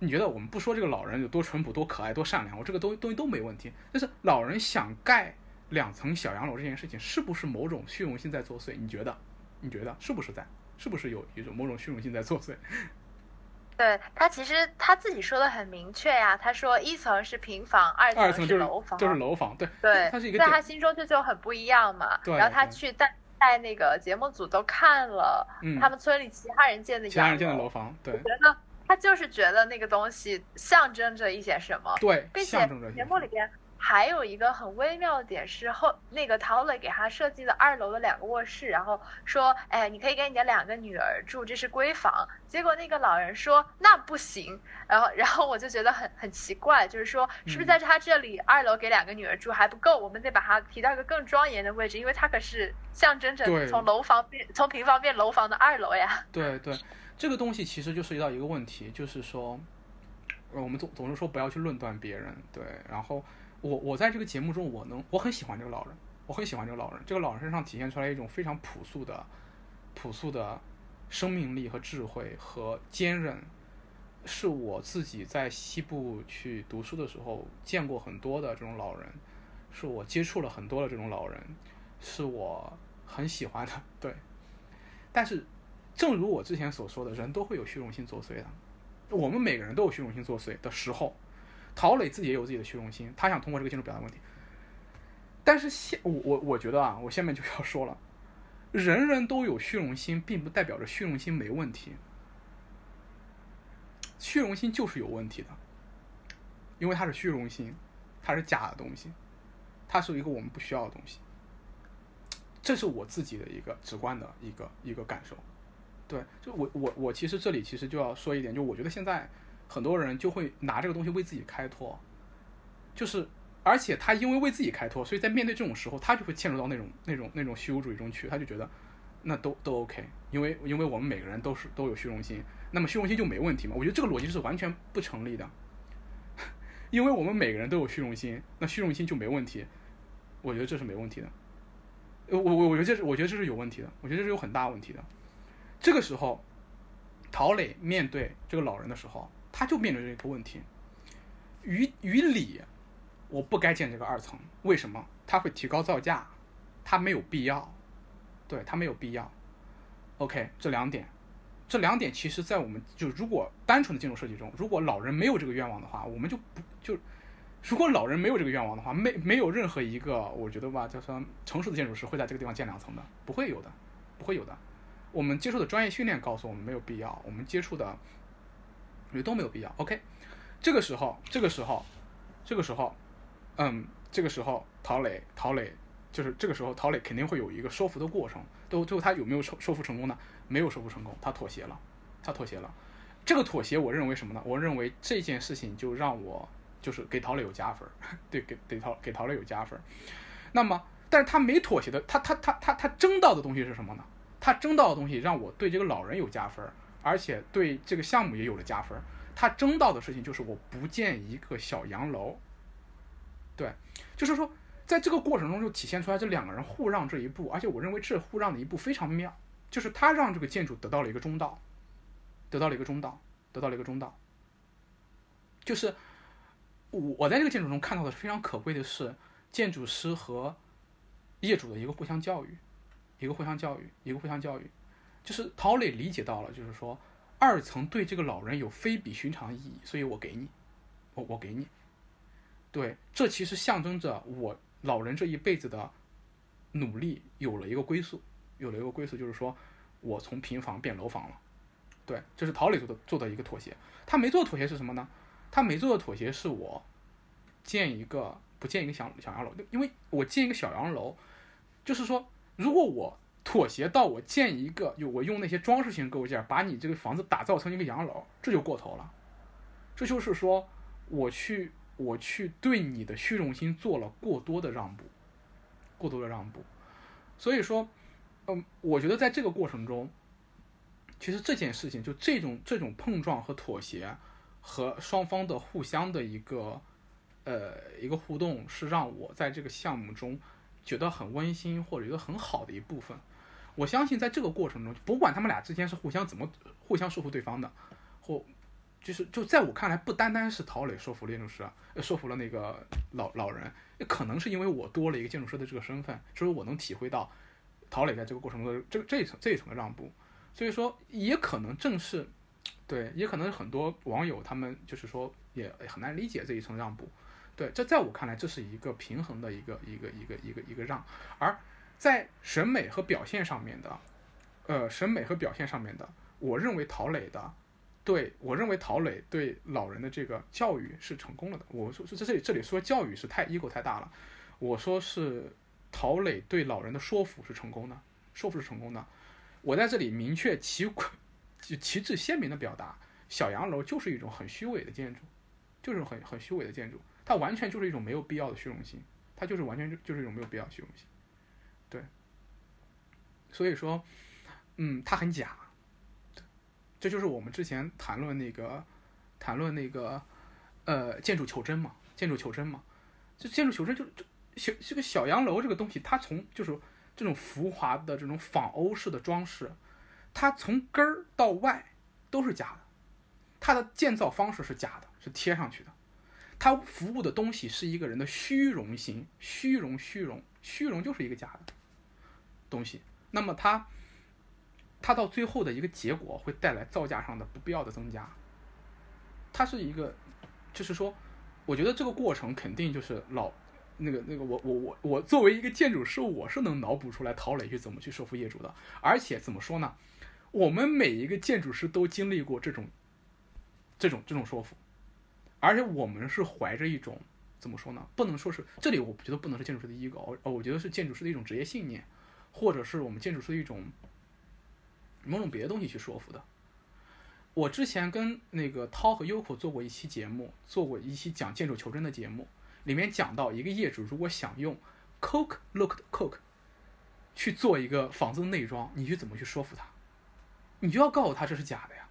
你觉得我们不说这个老人有多淳朴、多可爱、多善良，我这个东东西都没问题。但是老人想盖两层小洋楼这件事情，是不是某种虚荣心在作祟？你觉得？你觉得是不是在？是不是有一种某种虚荣心在作祟？*laughs* 对他其实他自己说的很明确呀，他说一层是平房，二层是楼房，就是楼房，对对，他是一个在他心中这就很不一样嘛。然后他去带带那个节目组都看了他们村里其他人建的其他人建的楼房，对，觉得他就是觉得那个东西象征着一些什么，对，并且节目里边。还有一个很微妙的点是后那个陶磊给他设计的二楼的两个卧室，然后说，哎，你可以给你的两个女儿住，这是闺房。结果那个老人说那不行，然后然后我就觉得很很奇怪，就是说是不是在他这里二楼给两个女儿住还不够，我们得把它提到一个更庄严的位置，因为它可是象征着从楼房变从平房变楼房的二楼呀。*laughs* 对对，这个东西其实就涉及到一个问题，就是说，我们总总是说不要去论断别人，对，然后。我我在这个节目中，我能我很喜欢这个老人，我很喜欢这个老人。这个老人身上体现出来一种非常朴素的、朴素的生命力和智慧和坚韧，是我自己在西部去读书的时候见过很多的这种老人，是我接触了很多的这种老人，是我很喜欢的。对，但是正如我之前所说的，人都会有虚荣心作祟的，我们每个人都有虚荣心作祟的时候。陶磊自己也有自己的虚荣心，他想通过这个建筑表达问题。但是现我我我觉得啊，我下面就要说了，人人都有虚荣心，并不代表着虚荣心没问题。虚荣心就是有问题的，因为它是虚荣心，它是假的东西，它是一个我们不需要的东西。这是我自己的一个直观的一个一个感受。对，就我我我其实这里其实就要说一点，就我觉得现在。很多人就会拿这个东西为自己开脱，就是，而且他因为为自己开脱，所以在面对这种时候，他就会陷入到那种那种那种虚无主义中去。他就觉得，那都都 OK，因为因为我们每个人都是都有虚荣心，那么虚荣心就没问题嘛？我觉得这个逻辑是完全不成立的，*laughs* 因为我们每个人都有虚荣心，那虚荣心就没问题？我觉得这是没问题的。我我我觉得这是我觉得这是有问题的，我觉得这是有很大问题的。这个时候。陶磊面对这个老人的时候，他就面对这个问题：于于理，我不该建这个二层，为什么？他会提高造价，他没有必要，对他没有必要。OK，这两点，这两点其实，在我们就如果单纯的建筑设计中，如果老人没有这个愿望的话，我们就不就，如果老人没有这个愿望的话，没没有任何一个，我觉得吧，就说成熟的建筑师会在这个地方建两层的，不会有的，不会有的。我们接受的专业训练告诉我们没有必要，我们接触的，觉得都没有必要。OK，这个时候，这个时候，这个时候，嗯，这个时候，陶磊，陶磊，就是这个时候，陶磊肯定会有一个说服的过程。都最后他有没有说说服成功呢？没有说服成功，他妥协了，他妥协了。这个妥协，我认为什么呢？我认为这件事情就让我就是给陶磊有加分，*laughs* 对，给给陶给陶磊有加分。那么，但是他没妥协的，他他他他他争到的东西是什么呢？他争到的东西让我对这个老人有加分，而且对这个项目也有了加分。他争到的事情就是我不建一个小洋楼，对，就是说在这个过程中就体现出来这两个人互让这一步，而且我认为这互让的一步非常妙，就是他让这个建筑得到了一个中道，得到了一个中道，得到了一个中道。就是我在这个建筑中看到的是非常可贵的是建筑师和业主的一个互相教育。一个互相教育，一个互相教育，就是陶磊理解到了，就是说二层对这个老人有非比寻常意义，所以我给你，我我给你，对，这其实象征着我老人这一辈子的努力有了一个归宿，有了一个归宿，就是说我从平房变楼房了，对，这是陶磊做的做的一个妥协，他没做的妥协是什么呢？他没做的妥协是我建一个不建一个小小洋楼，因为我建一个小洋楼，就是说。如果我妥协到我建一个，就我用那些装饰性构件把你这个房子打造成一个洋楼，这就过头了。这就是说，我去我去对你的虚荣心做了过多的让步，过多的让步。所以说，嗯，我觉得在这个过程中，其实这件事情就这种这种碰撞和妥协，和双方的互相的一个呃一个互动，是让我在这个项目中。觉得很温馨或者觉得很好的一部分，我相信在这个过程中，不管他们俩之间是互相怎么互相说服对方的，或就是就在我看来，不单单是陶磊说服建筑师，说服了那个老老人，也可能是因为我多了一个建筑师的这个身份，所以我能体会到陶磊在这个过程中的这这一层这一层的让步，所以说也可能正是对，也可能很多网友他们就是说也很难理解这一层让步。对，这在我看来，这是一个平衡的一个一个一个一个一个让，而在审美和表现上面的，呃，审美和表现上面的，我认为陶磊的，对我认为陶磊对老人的这个教育是成功了的。我说在这里这里说教育是太 ego 太大了，我说是陶磊对老人的说服是成功的，说服是成功的。我在这里明确旗旗帜鲜明的表达，小洋楼就是一种很虚伪的建筑，就是很很虚伪的建筑。它完全就是一种没有必要的虚荣心，它就是完全就是一种没有必要虚荣心，对。所以说，嗯，它很假，这就是我们之前谈论那个谈论那个呃建筑求真嘛，建筑求真嘛，这建筑求真就就小这个小洋楼这个东西，它从就是这种浮华的这种仿欧式的装饰，它从根儿到外都是假的，它的建造方式是假的，是贴上去的。他服务的东西是一个人的虚荣心，虚荣，虚荣，虚荣就是一个假的东西。那么他，他到最后的一个结果会带来造价上的不必要的增加。它是一个，就是说，我觉得这个过程肯定就是老那个那个我我我我作为一个建筑师，我是能脑补出来陶磊去怎么去说服业主的。而且怎么说呢？我们每一个建筑师都经历过这种这种这种说服。而且我们是怀着一种怎么说呢？不能说是这里，我觉得不能是建筑师的 ego，哦，我觉得是建筑师的一种职业信念，或者是我们建筑师的一种某种别的东西去说服的。我之前跟那个涛和优酷做过一期节目，做过一期讲建筑求真的节目，里面讲到一个业主如果想用 Coke looked Coke 去做一个房子的内装，你去怎么去说服他？你就要告诉他这是假的呀，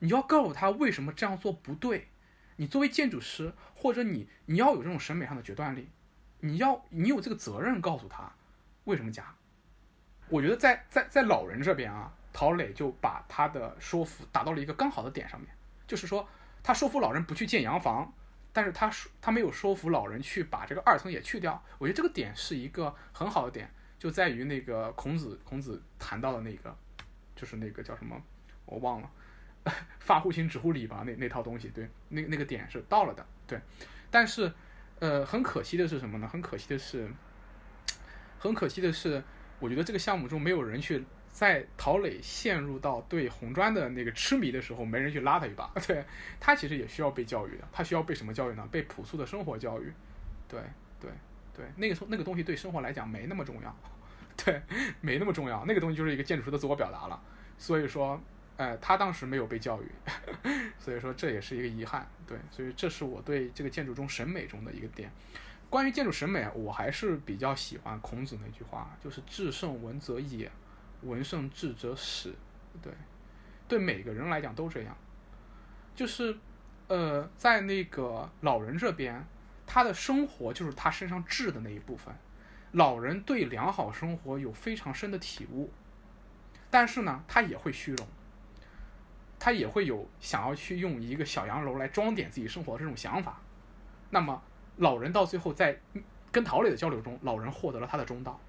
你就要告诉他为什么这样做不对。你作为建筑师，或者你你要有这种审美上的决断力，你要你有这个责任告诉他为什么假。我觉得在在在老人这边啊，陶磊就把他的说服打到了一个刚好的点上面，就是说他说服老人不去建洋房，但是他说他没有说服老人去把这个二层也去掉。我觉得这个点是一个很好的点，就在于那个孔子孔子谈到的那个，就是那个叫什么我忘了，*laughs* 发乎情止乎礼吧，那那套东西，对，那那个点是到了的，对，但是呃很可惜的是什么呢？很可惜的是，很可惜的是。我觉得这个项目中没有人去在陶磊陷入到对红砖的那个痴迷的时候，没人去拉他一把。*laughs* 对他其实也需要被教育的，他需要被什么教育呢？被朴素的生活教育。对对对，那个那个东西对生活来讲没那么重要，*laughs* 对，没那么重要。那个东西就是一个建筑师的自我表达了。所以说，呃，他当时没有被教育，*laughs* 所以说这也是一个遗憾。对，所以这是我对这个建筑中审美中的一个点。关于建筑审美，我还是比较喜欢孔子那句话，就是“至圣文则也，文圣至则始”。对，对每个人来讲都这样。就是，呃，在那个老人这边，他的生活就是他身上质的那一部分。老人对良好生活有非常深的体悟，但是呢，他也会虚荣，他也会有想要去用一个小洋楼来装点自己生活的这种想法。那么。老人到最后在跟陶磊的交流中，老人获得了他的中道。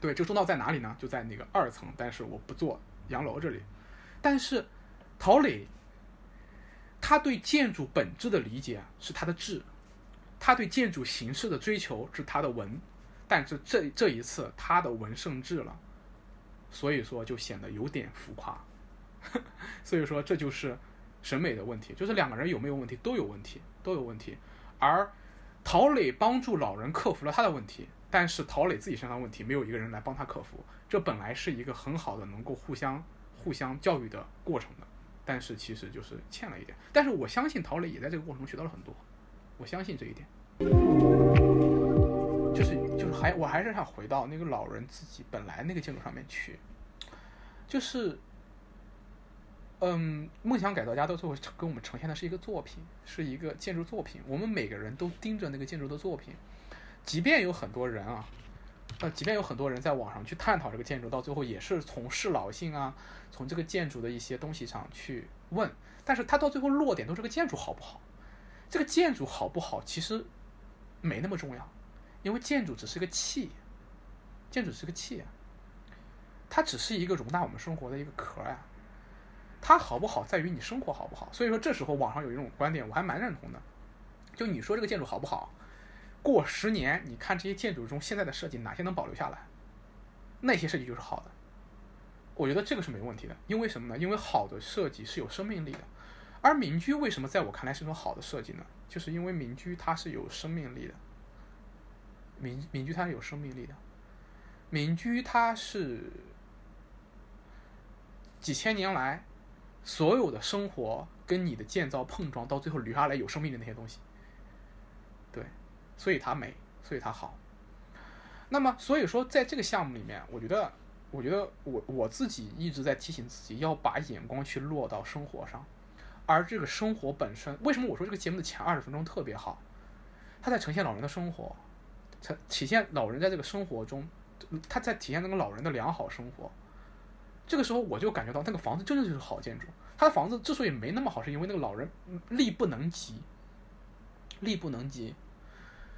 对，这个中道在哪里呢？就在那个二层，但是我不做洋楼这里。但是陶磊他对建筑本质的理解是他的智，他对建筑形式的追求是他的文，但是这这一次他的文胜智了，所以说就显得有点浮夸。*laughs* 所以说这就是审美的问题，就是两个人有没有问题都有问题，都有问题。而陶磊帮助老人克服了他的问题，但是陶磊自己身上问题没有一个人来帮他克服。这本来是一个很好的能够互相互相教育的过程的，但是其实就是欠了一点。但是我相信陶磊也在这个过程中学到了很多，我相信这一点。就是就是还我还是想回到那个老人自己本来那个建筑上面去，就是。嗯，梦想改造家到最后给我们呈现的是一个作品，是一个建筑作品。我们每个人都盯着那个建筑的作品，即便有很多人啊，呃，即便有很多人在网上去探讨这个建筑，到最后也是从适老性啊，从这个建筑的一些东西上去问，但是他到最后落点都是个建筑好不好？这个建筑好不好其实没那么重要，因为建筑只是个器，建筑是个器，它只是一个容纳我们生活的一个壳呀。它好不好在于你生活好不好，所以说这时候网上有一种观点，我还蛮认同的。就你说这个建筑好不好，过十年你看这些建筑中现在的设计哪些能保留下来，那些设计就是好的。我觉得这个是没问题的，因为什么呢？因为好的设计是有生命力的。而民居为什么在我看来是一种好的设计呢？就是因为民居它是有生命力的。民民居它是有生命力的，民居它是几千年来。所有的生活跟你的建造碰撞，到最后留下来有生命的那些东西，对，所以它美，所以它好。那么，所以说，在这个项目里面，我觉得，我觉得我我自己一直在提醒自己，要把眼光去落到生活上。而这个生活本身，为什么我说这个节目的前二十分钟特别好？他在呈现老人的生活，呈体现老人在这个生活中，他在体现那个老人的良好生活。这个时候我就感觉到那个房子真的就是好建筑。他的房子之所以没那么好，是因为那个老人力不能及，力不能及。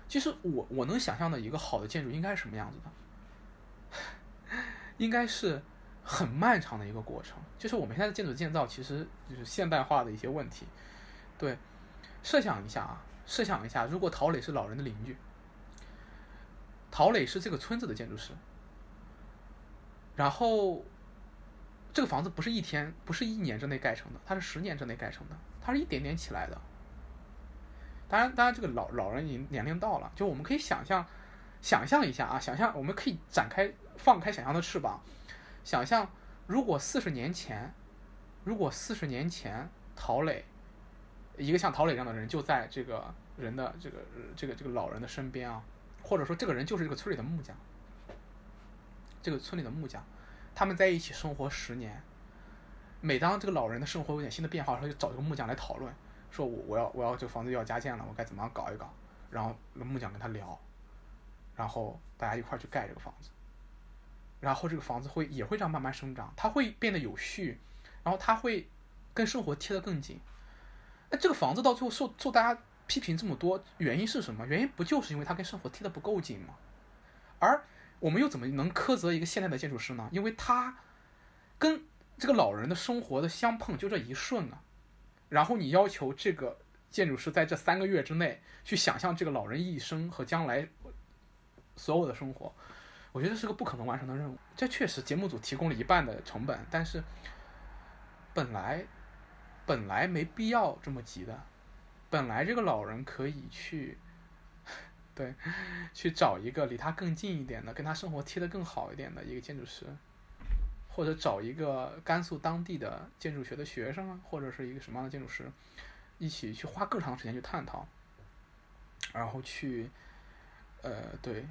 其实我我能想象的一个好的建筑应该是什么样子的？*sighs* 应该是很漫长的一个过程。就是我们现在的建筑建造，其实就是现代化的一些问题。对，设想一下啊，设想一下，如果陶磊是老人的邻居，陶磊是这个村子的建筑师，然后。这个房子不是一天，不是一年之内盖成的，它是十年之内盖成的，它是一点点起来的。当然，当然，这个老老人已经年龄到了，就我们可以想象，想象一下啊，想象，我们可以展开放开想象的翅膀，想象如果四十年前，如果四十年前陶磊，一个像陶磊这样的人就在这个人的这个这个这个老人的身边啊，或者说这个人就是这个村里的木匠，这个村里的木匠。他们在一起生活十年，每当这个老人的生活有点新的变化的时候，就找这个木匠来讨论，说我我要我要这个房子要加建了，我该怎么样搞一搞？然后木匠跟他聊，然后大家一块去盖这个房子。然后这个房子会也会这样慢慢生长，它会变得有序，然后它会跟生活贴得更紧。那这个房子到最后受受大家批评这么多，原因是什么？原因不就是因为它跟生活贴得不够紧吗？而我们又怎么能苛责一个现代的建筑师呢？因为他跟这个老人的生活的相碰就这一瞬啊，然后你要求这个建筑师在这三个月之内去想象这个老人一生和将来所有的生活。我觉得是个不可能完成的任务。这确实节目组提供了一半的成本，但是本来本来没必要这么急的。本来这个老人可以去，对，去找一个离他更近一点的，跟他生活贴得更好一点的一个建筑师，或者找一个甘肃当地的建筑学的学生啊，或者是一个什么样的建筑师，一起去花更长时间去探讨，然后去，呃，对。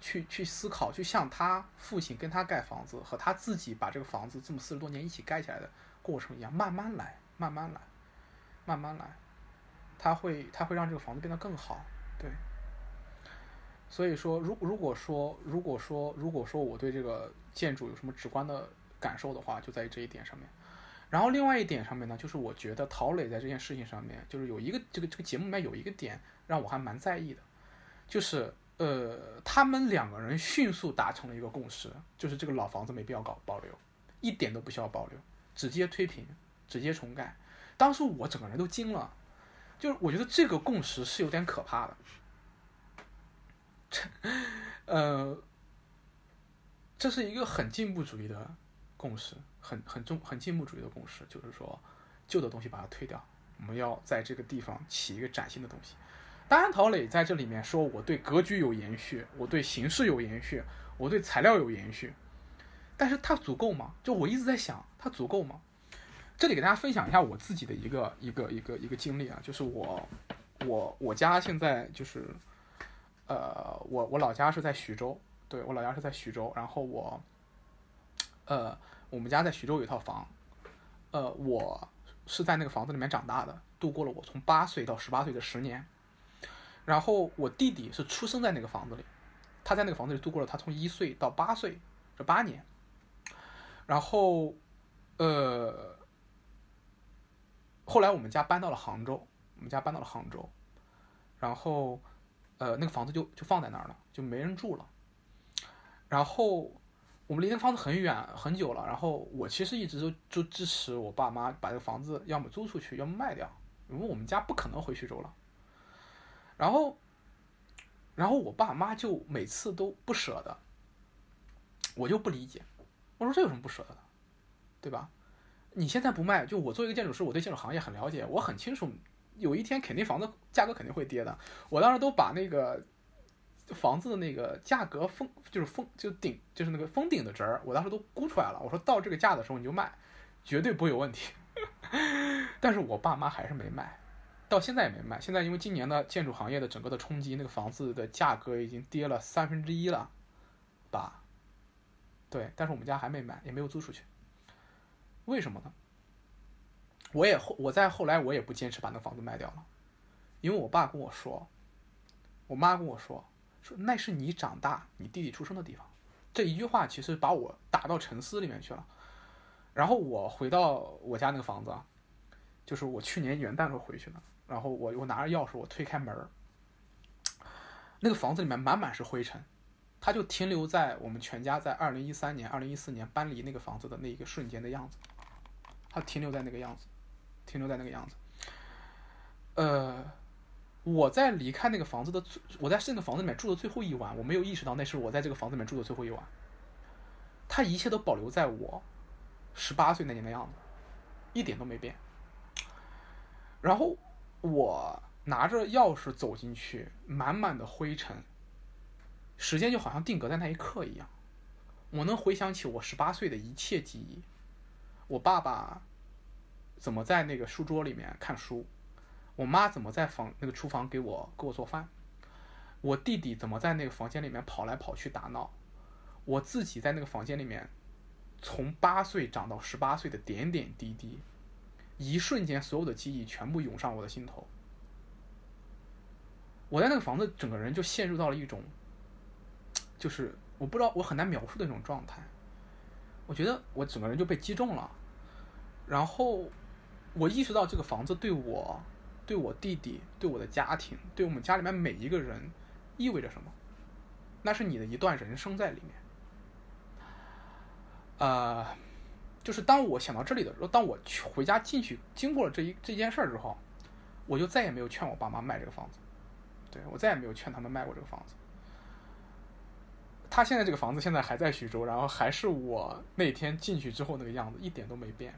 去去思考，就像他父亲跟他盖房子，和他自己把这个房子这么四十多年一起盖起来的过程一样，慢慢来，慢慢来，慢慢来，他会他会让这个房子变得更好，对。所以说，如如果说如果说如果说我对这个建筑有什么直观的感受的话，就在于这一点上面。然后另外一点上面呢，就是我觉得陶磊在这件事情上面，就是有一个这个这个节目里面有一个点让我还蛮在意的，就是。呃，他们两个人迅速达成了一个共识，就是这个老房子没必要搞保留，一点都不需要保留，直接推平，直接重盖。当时我整个人都惊了，就是我觉得这个共识是有点可怕的。呃，这是一个很进步主义的共识，很很重很进步主义的共识，就是说旧的东西把它推掉，我们要在这个地方起一个崭新的东西。当然，陶磊在这里面说我对格局有延续，我对形式有延续，我对材料有延续，但是它足够吗？就我一直在想，它足够吗？这里给大家分享一下我自己的一个一个一个一个经历啊，就是我我我家现在就是，呃，我我老家是在徐州，对我老家是在徐州，然后我，呃，我们家在徐州有一套房，呃，我是在那个房子里面长大的，度过了我从八岁到十八岁的十年。然后我弟弟是出生在那个房子里，他在那个房子里度过了他从一岁到八岁这八年。然后，呃，后来我们家搬到了杭州，我们家搬到了杭州，然后，呃，那个房子就就放在那儿了，就没人住了。然后我们离那个房子很远很久了，然后我其实一直都就支持我爸妈把这个房子要么租出去，要么卖掉，因为我们家不可能回徐州了。然后，然后我爸妈就每次都不舍得，我就不理解，我说这有什么不舍得的，对吧？你现在不卖，就我作为一个建筑师，我对建筑行业很了解，我很清楚，有一天肯定房子价格肯定会跌的。我当时都把那个房子的那个价格封，就是封就顶，就是那个封顶的值儿，我当时都估出来了。我说到这个价的时候你就卖，绝对不会有问题。*laughs* 但是我爸妈还是没卖。到现在也没卖。现在因为今年的建筑行业的整个的冲击，那个房子的价格已经跌了三分之一了，吧？对，但是我们家还没卖，也没有租出去。为什么呢？我也后我在后来我也不坚持把那房子卖掉了，因为我爸跟我说，我妈跟我说，说那是你长大、你弟弟出生的地方。这一句话其实把我打到沉思里面去了。然后我回到我家那个房子，就是我去年元旦时候回去的。然后我我拿着钥匙，我推开门儿，那个房子里面满满是灰尘，它就停留在我们全家在二零一三年、二零一四年搬离那个房子的那一个瞬间的样子，它停留在那个样子，停留在那个样子。呃，我在离开那个房子的最，我在那个房子里面住的最后一晚，我没有意识到那是我在这个房子里面住的最后一晚，它一切都保留在我十八岁那年的样子，一点都没变。然后。我拿着钥匙走进去，满满的灰尘。时间就好像定格在那一刻一样，我能回想起我十八岁的一切记忆。我爸爸怎么在那个书桌里面看书，我妈怎么在房那个厨房给我给我做饭，我弟弟怎么在那个房间里面跑来跑去打闹，我自己在那个房间里面从八岁长到十八岁的点点滴滴。一瞬间，所有的记忆全部涌上我的心头。我在那个房子，整个人就陷入到了一种，就是我不知道，我很难描述的那种状态。我觉得我整个人就被击中了，然后我意识到这个房子对我、对我弟弟、对我的家庭、对我们家里面每一个人意味着什么。那是你的一段人生在里面。呃，就是当我想到这里的时候，当我回家进去经过了这一这件事之后，我就再也没有劝我爸妈卖这个房子。对我再也没有劝他们卖过这个房子。他现在这个房子现在还在徐州，然后还是我那天进去之后那个样子，一点都没变。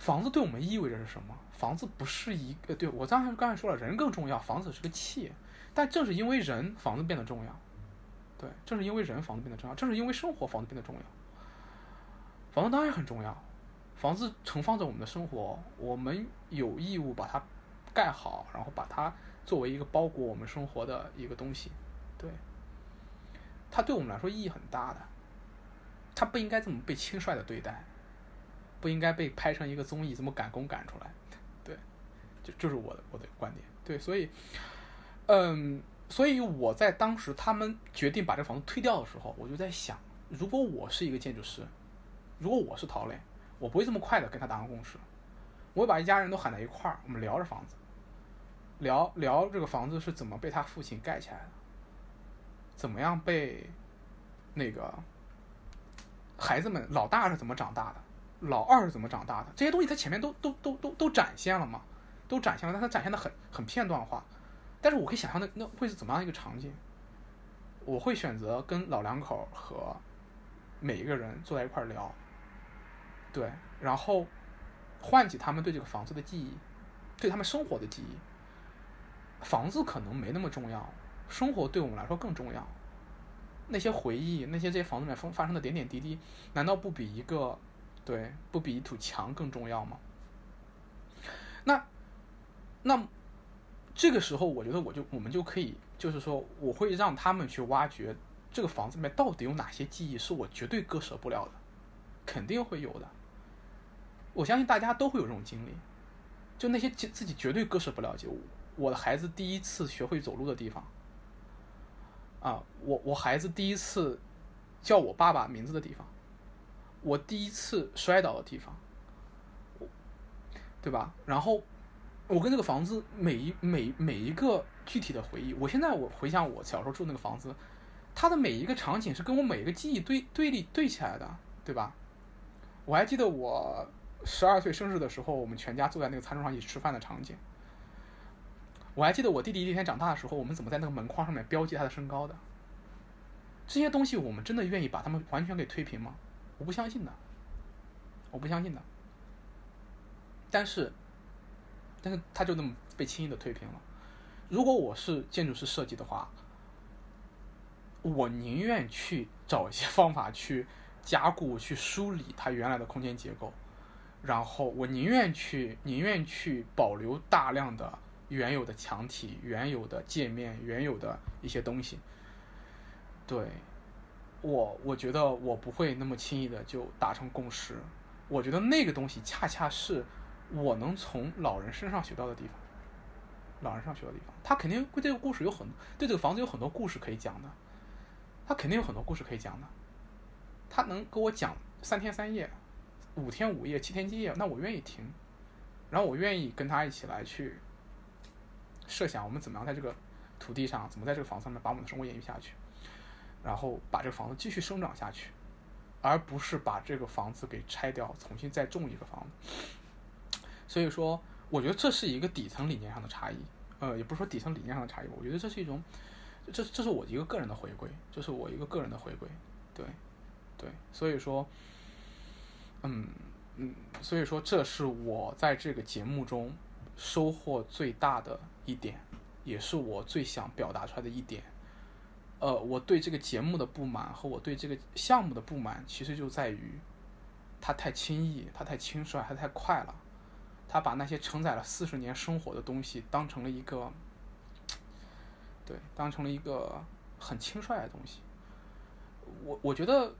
房子对我们意味着是什么？房子不是一个，对我刚才刚才说了，人更重要，房子是个器。但正是因为人，房子变得重要。对，正是因为人，房子变得重要。正是因为生活，房子变得重要。房子当然很重要，房子盛放着我们的生活，我们有义务把它盖好，然后把它作为一个包裹我们生活的一个东西。对，它对我们来说意义很大的，它不应该这么被轻率的对待，不应该被拍成一个综艺，这么赶工赶出来，对，就就是我的我的观点，对，所以，嗯，所以我在当时他们决定把这房子推掉的时候，我就在想，如果我是一个建筑师，如果我是陶磊，我不会这么快的跟他达成共识，我会把一家人都喊在一块儿，我们聊着房子，聊聊这个房子是怎么被他父亲盖起来的。怎么样被那个孩子们老大是怎么长大的，老二是怎么长大的？这些东西他前面都都都都都展现了嘛，都展现了，但他展现的很很片段化。但是我可以想象那那会是怎么样一个场景？我会选择跟老两口和每一个人坐在一块聊，对，然后唤起他们对这个房子的记忆，对他们生活的记忆。房子可能没那么重要。生活对我们来说更重要，那些回忆，那些这些房子里面发发生的点点滴滴，难道不比一个，对，不比一堵墙更重要吗？那，那这个时候，我觉得我就我们就可以，就是说，我会让他们去挖掘这个房子里面到底有哪些记忆是我绝对割舍不了的，肯定会有的。我相信大家都会有这种经历，就那些自己绝对割舍不了，就我的孩子第一次学会走路的地方。啊，我我孩子第一次叫我爸爸名字的地方，我第一次摔倒的地方，对吧？然后我跟这个房子每一每每一个具体的回忆，我现在我回想我小时候住那个房子，它的每一个场景是跟我每一个记忆对对立对起来的，对吧？我还记得我十二岁生日的时候，我们全家坐在那个餐桌上一起吃饭的场景。我还记得我弟弟一天长大的时候，我们怎么在那个门框上面标记他的身高的。这些东西，我们真的愿意把他们完全给推平吗？我不相信的，我不相信的。但是，但是他就那么被轻易的推平了。如果我是建筑师设计的话，我宁愿去找一些方法去加固、去梳理它原来的空间结构，然后我宁愿去宁愿去保留大量的。原有的墙体、原有的界面、原有的一些东西，对我，我觉得我不会那么轻易的就达成共识。我觉得那个东西恰恰是我能从老人身上学到的地方。老人上学的地方，他肯定会这个故事有很对这个房子有很多故事可以讲的，他肯定有很多故事可以讲的。他能给我讲三天三夜、五天五夜、七天七夜，那我愿意听，然后我愿意跟他一起来去。设想我们怎么样在这个土地上，怎么在这个房子上面把我们的生活延续下去，然后把这个房子继续生长下去，而不是把这个房子给拆掉，重新再种一个房子。所以说，我觉得这是一个底层理念上的差异，呃，也不是说底层理念上的差异，我觉得这是一种，这这是我一个个人的回归，这是我一个个人的回归，对，对，所以说，嗯嗯，所以说这是我在这个节目中收获最大的。一点，也是我最想表达出来的一点。呃，我对这个节目的不满和我对这个项目的不满，其实就在于，它太轻易，它太轻率，它太快了。他把那些承载了四十年生活的东西当成了一个，对，当成了一个很轻率的东西。我我觉得，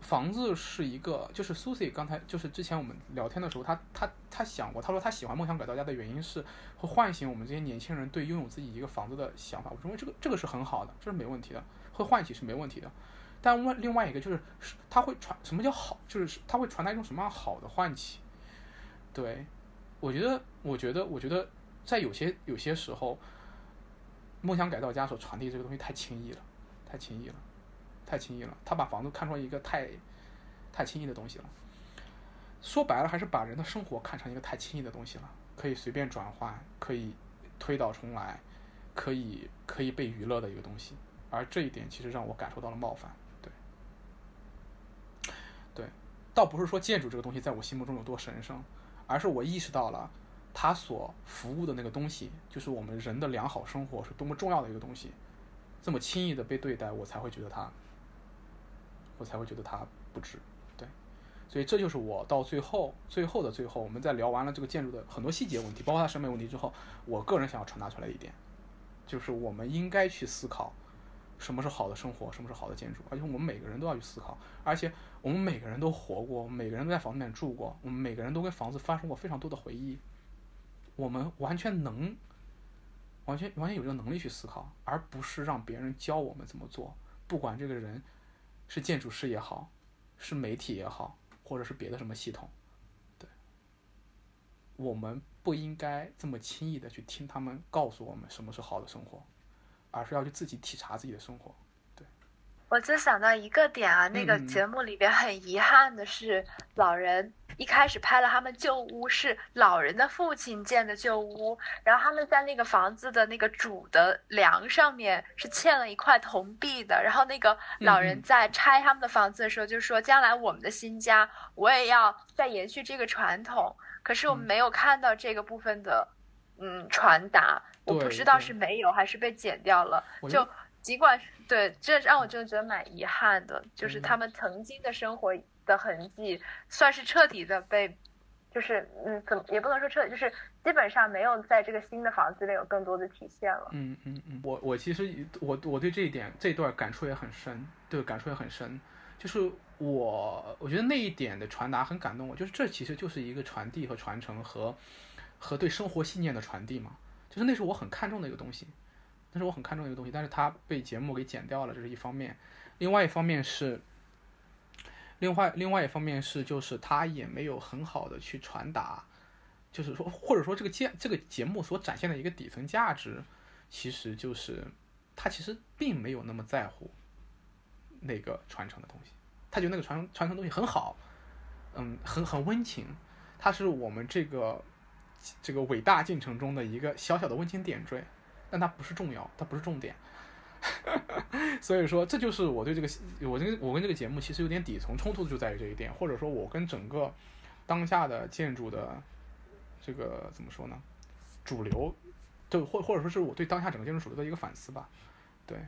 房子是一个，就是 Susie 刚才就是之前我们聊天的时候，他他他想过，他说他喜欢梦想改造家的原因是会唤醒我们这些年轻人对拥有自己一个房子的想法。我认为这个这个是很好的，这是没问题的，会唤起是没问题的。但外另外一个就是，他会传什么叫好，就是他会传达一种什么样好的唤起。对，我觉得，我觉得，我觉得在有些有些时候，梦想改造家所传递这个东西太轻易了，太轻易了。太轻易了，他把房子看成一个太，太轻易的东西了。说白了，还是把人的生活看成一个太轻易的东西了，可以随便转换，可以推倒重来，可以可以被娱乐的一个东西。而这一点其实让我感受到了冒犯。对，对，倒不是说建筑这个东西在我心目中有多神圣，而是我意识到了它所服务的那个东西，就是我们人的良好生活是多么重要的一个东西。这么轻易的被对待，我才会觉得它。我才会觉得它不值，对，所以这就是我到最后最后的最后，我们在聊完了这个建筑的很多细节问题，包括它审美问题之后，我个人想要传达出来一点，就是我们应该去思考什么是好的生活，什么是好的建筑，而且我们每个人都要去思考，而且我们每个人都活过，我们每个人都在房子里面住过，我们每个人都跟房子发生过非常多的回忆，我们完全能，完全完全有这个能力去思考，而不是让别人教我们怎么做，不管这个人。是建筑师也好，是媒体也好，或者是别的什么系统，对，我们不应该这么轻易的去听他们告诉我们什么是好的生活，而是要去自己体察自己的生活。我就想到一个点啊，那个节目里边很遗憾的是，老人一开始拍了他们旧屋是老人的父亲建的旧屋，然后他们在那个房子的那个主的梁上面是嵌了一块铜币的，然后那个老人在拆他们的房子的时候就说，将来我们的新家我也要再延续这个传统，可是我们没有看到这个部分的嗯传达，我不知道是没有还是被剪掉了，就。尽管对，这让我真的觉得蛮遗憾的，就是他们曾经的生活的痕迹，算是彻底的被，就是嗯，怎么也不能说彻底，就是基本上没有在这个新的房子里有更多的体现了。嗯嗯嗯，我我其实我我对这一点这一段感触也很深，对，感触也很深，就是我我觉得那一点的传达很感动我，就是这其实就是一个传递和传承和和对生活信念的传递嘛，就是那是我很看重的一个东西。那是我很看重一个东西，但是它被节目给剪掉了，这是一方面。另外一方面是，另外另外一方面是，就是他也没有很好的去传达，就是说，或者说这个节这个节目所展现的一个底层价值，其实就是他其实并没有那么在乎那个传承的东西，他觉得那个传传承东西很好，嗯，很很温情，它是我们这个这个伟大进程中的一个小小的温情点缀。但它不是重要，它不是重点，*laughs* 所以说这就是我对这个我这个我跟这个节目其实有点底层冲突，就在于这一点，或者说我跟整个当下的建筑的这个怎么说呢？主流，就或或者说是我对当下整个建筑主流的一个反思吧。对，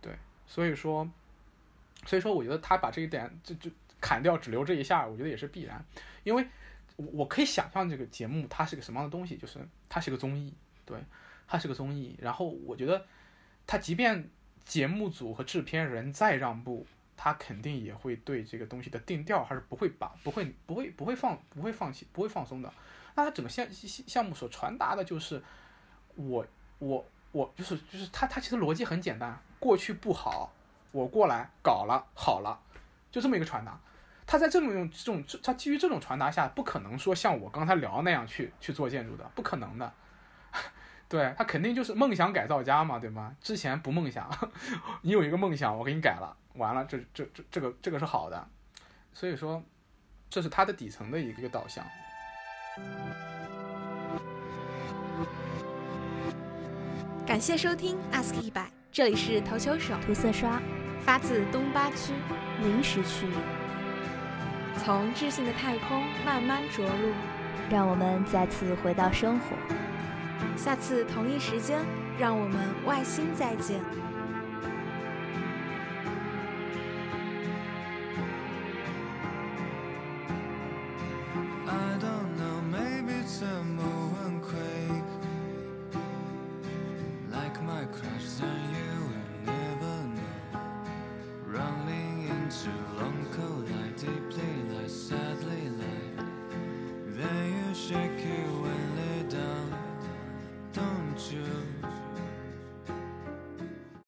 对，所以说，所以说我觉得他把这一点就就砍掉，只留这一下，我觉得也是必然，因为我可以想象这个节目它是个什么样的东西，就是它是个综艺，对。它是个综艺，然后我觉得，他即便节目组和制片人再让步，他肯定也会对这个东西的定调还是不会把不会不会不会放不会放弃不会放松的。那他整个项项项目所传达的就是，我我我就是就是他他其实逻辑很简单，过去不好，我过来搞了好了，就这么一个传达。他在这种用这种他基于这种传达下，不可能说像我刚才聊那样去去做建筑的，不可能的。对他肯定就是梦想改造家嘛，对吗？之前不梦想，*laughs* 你有一个梦想，我给你改了，完了，这这这这个这个是好的，所以说，这是他的底层的一个导向。感谢收听 Ask 一百，这里是投球手涂色刷，发自东八区临时区，从智性的太空慢慢着陆，让我们再次回到生活。下次同一时间，让我们外星再见。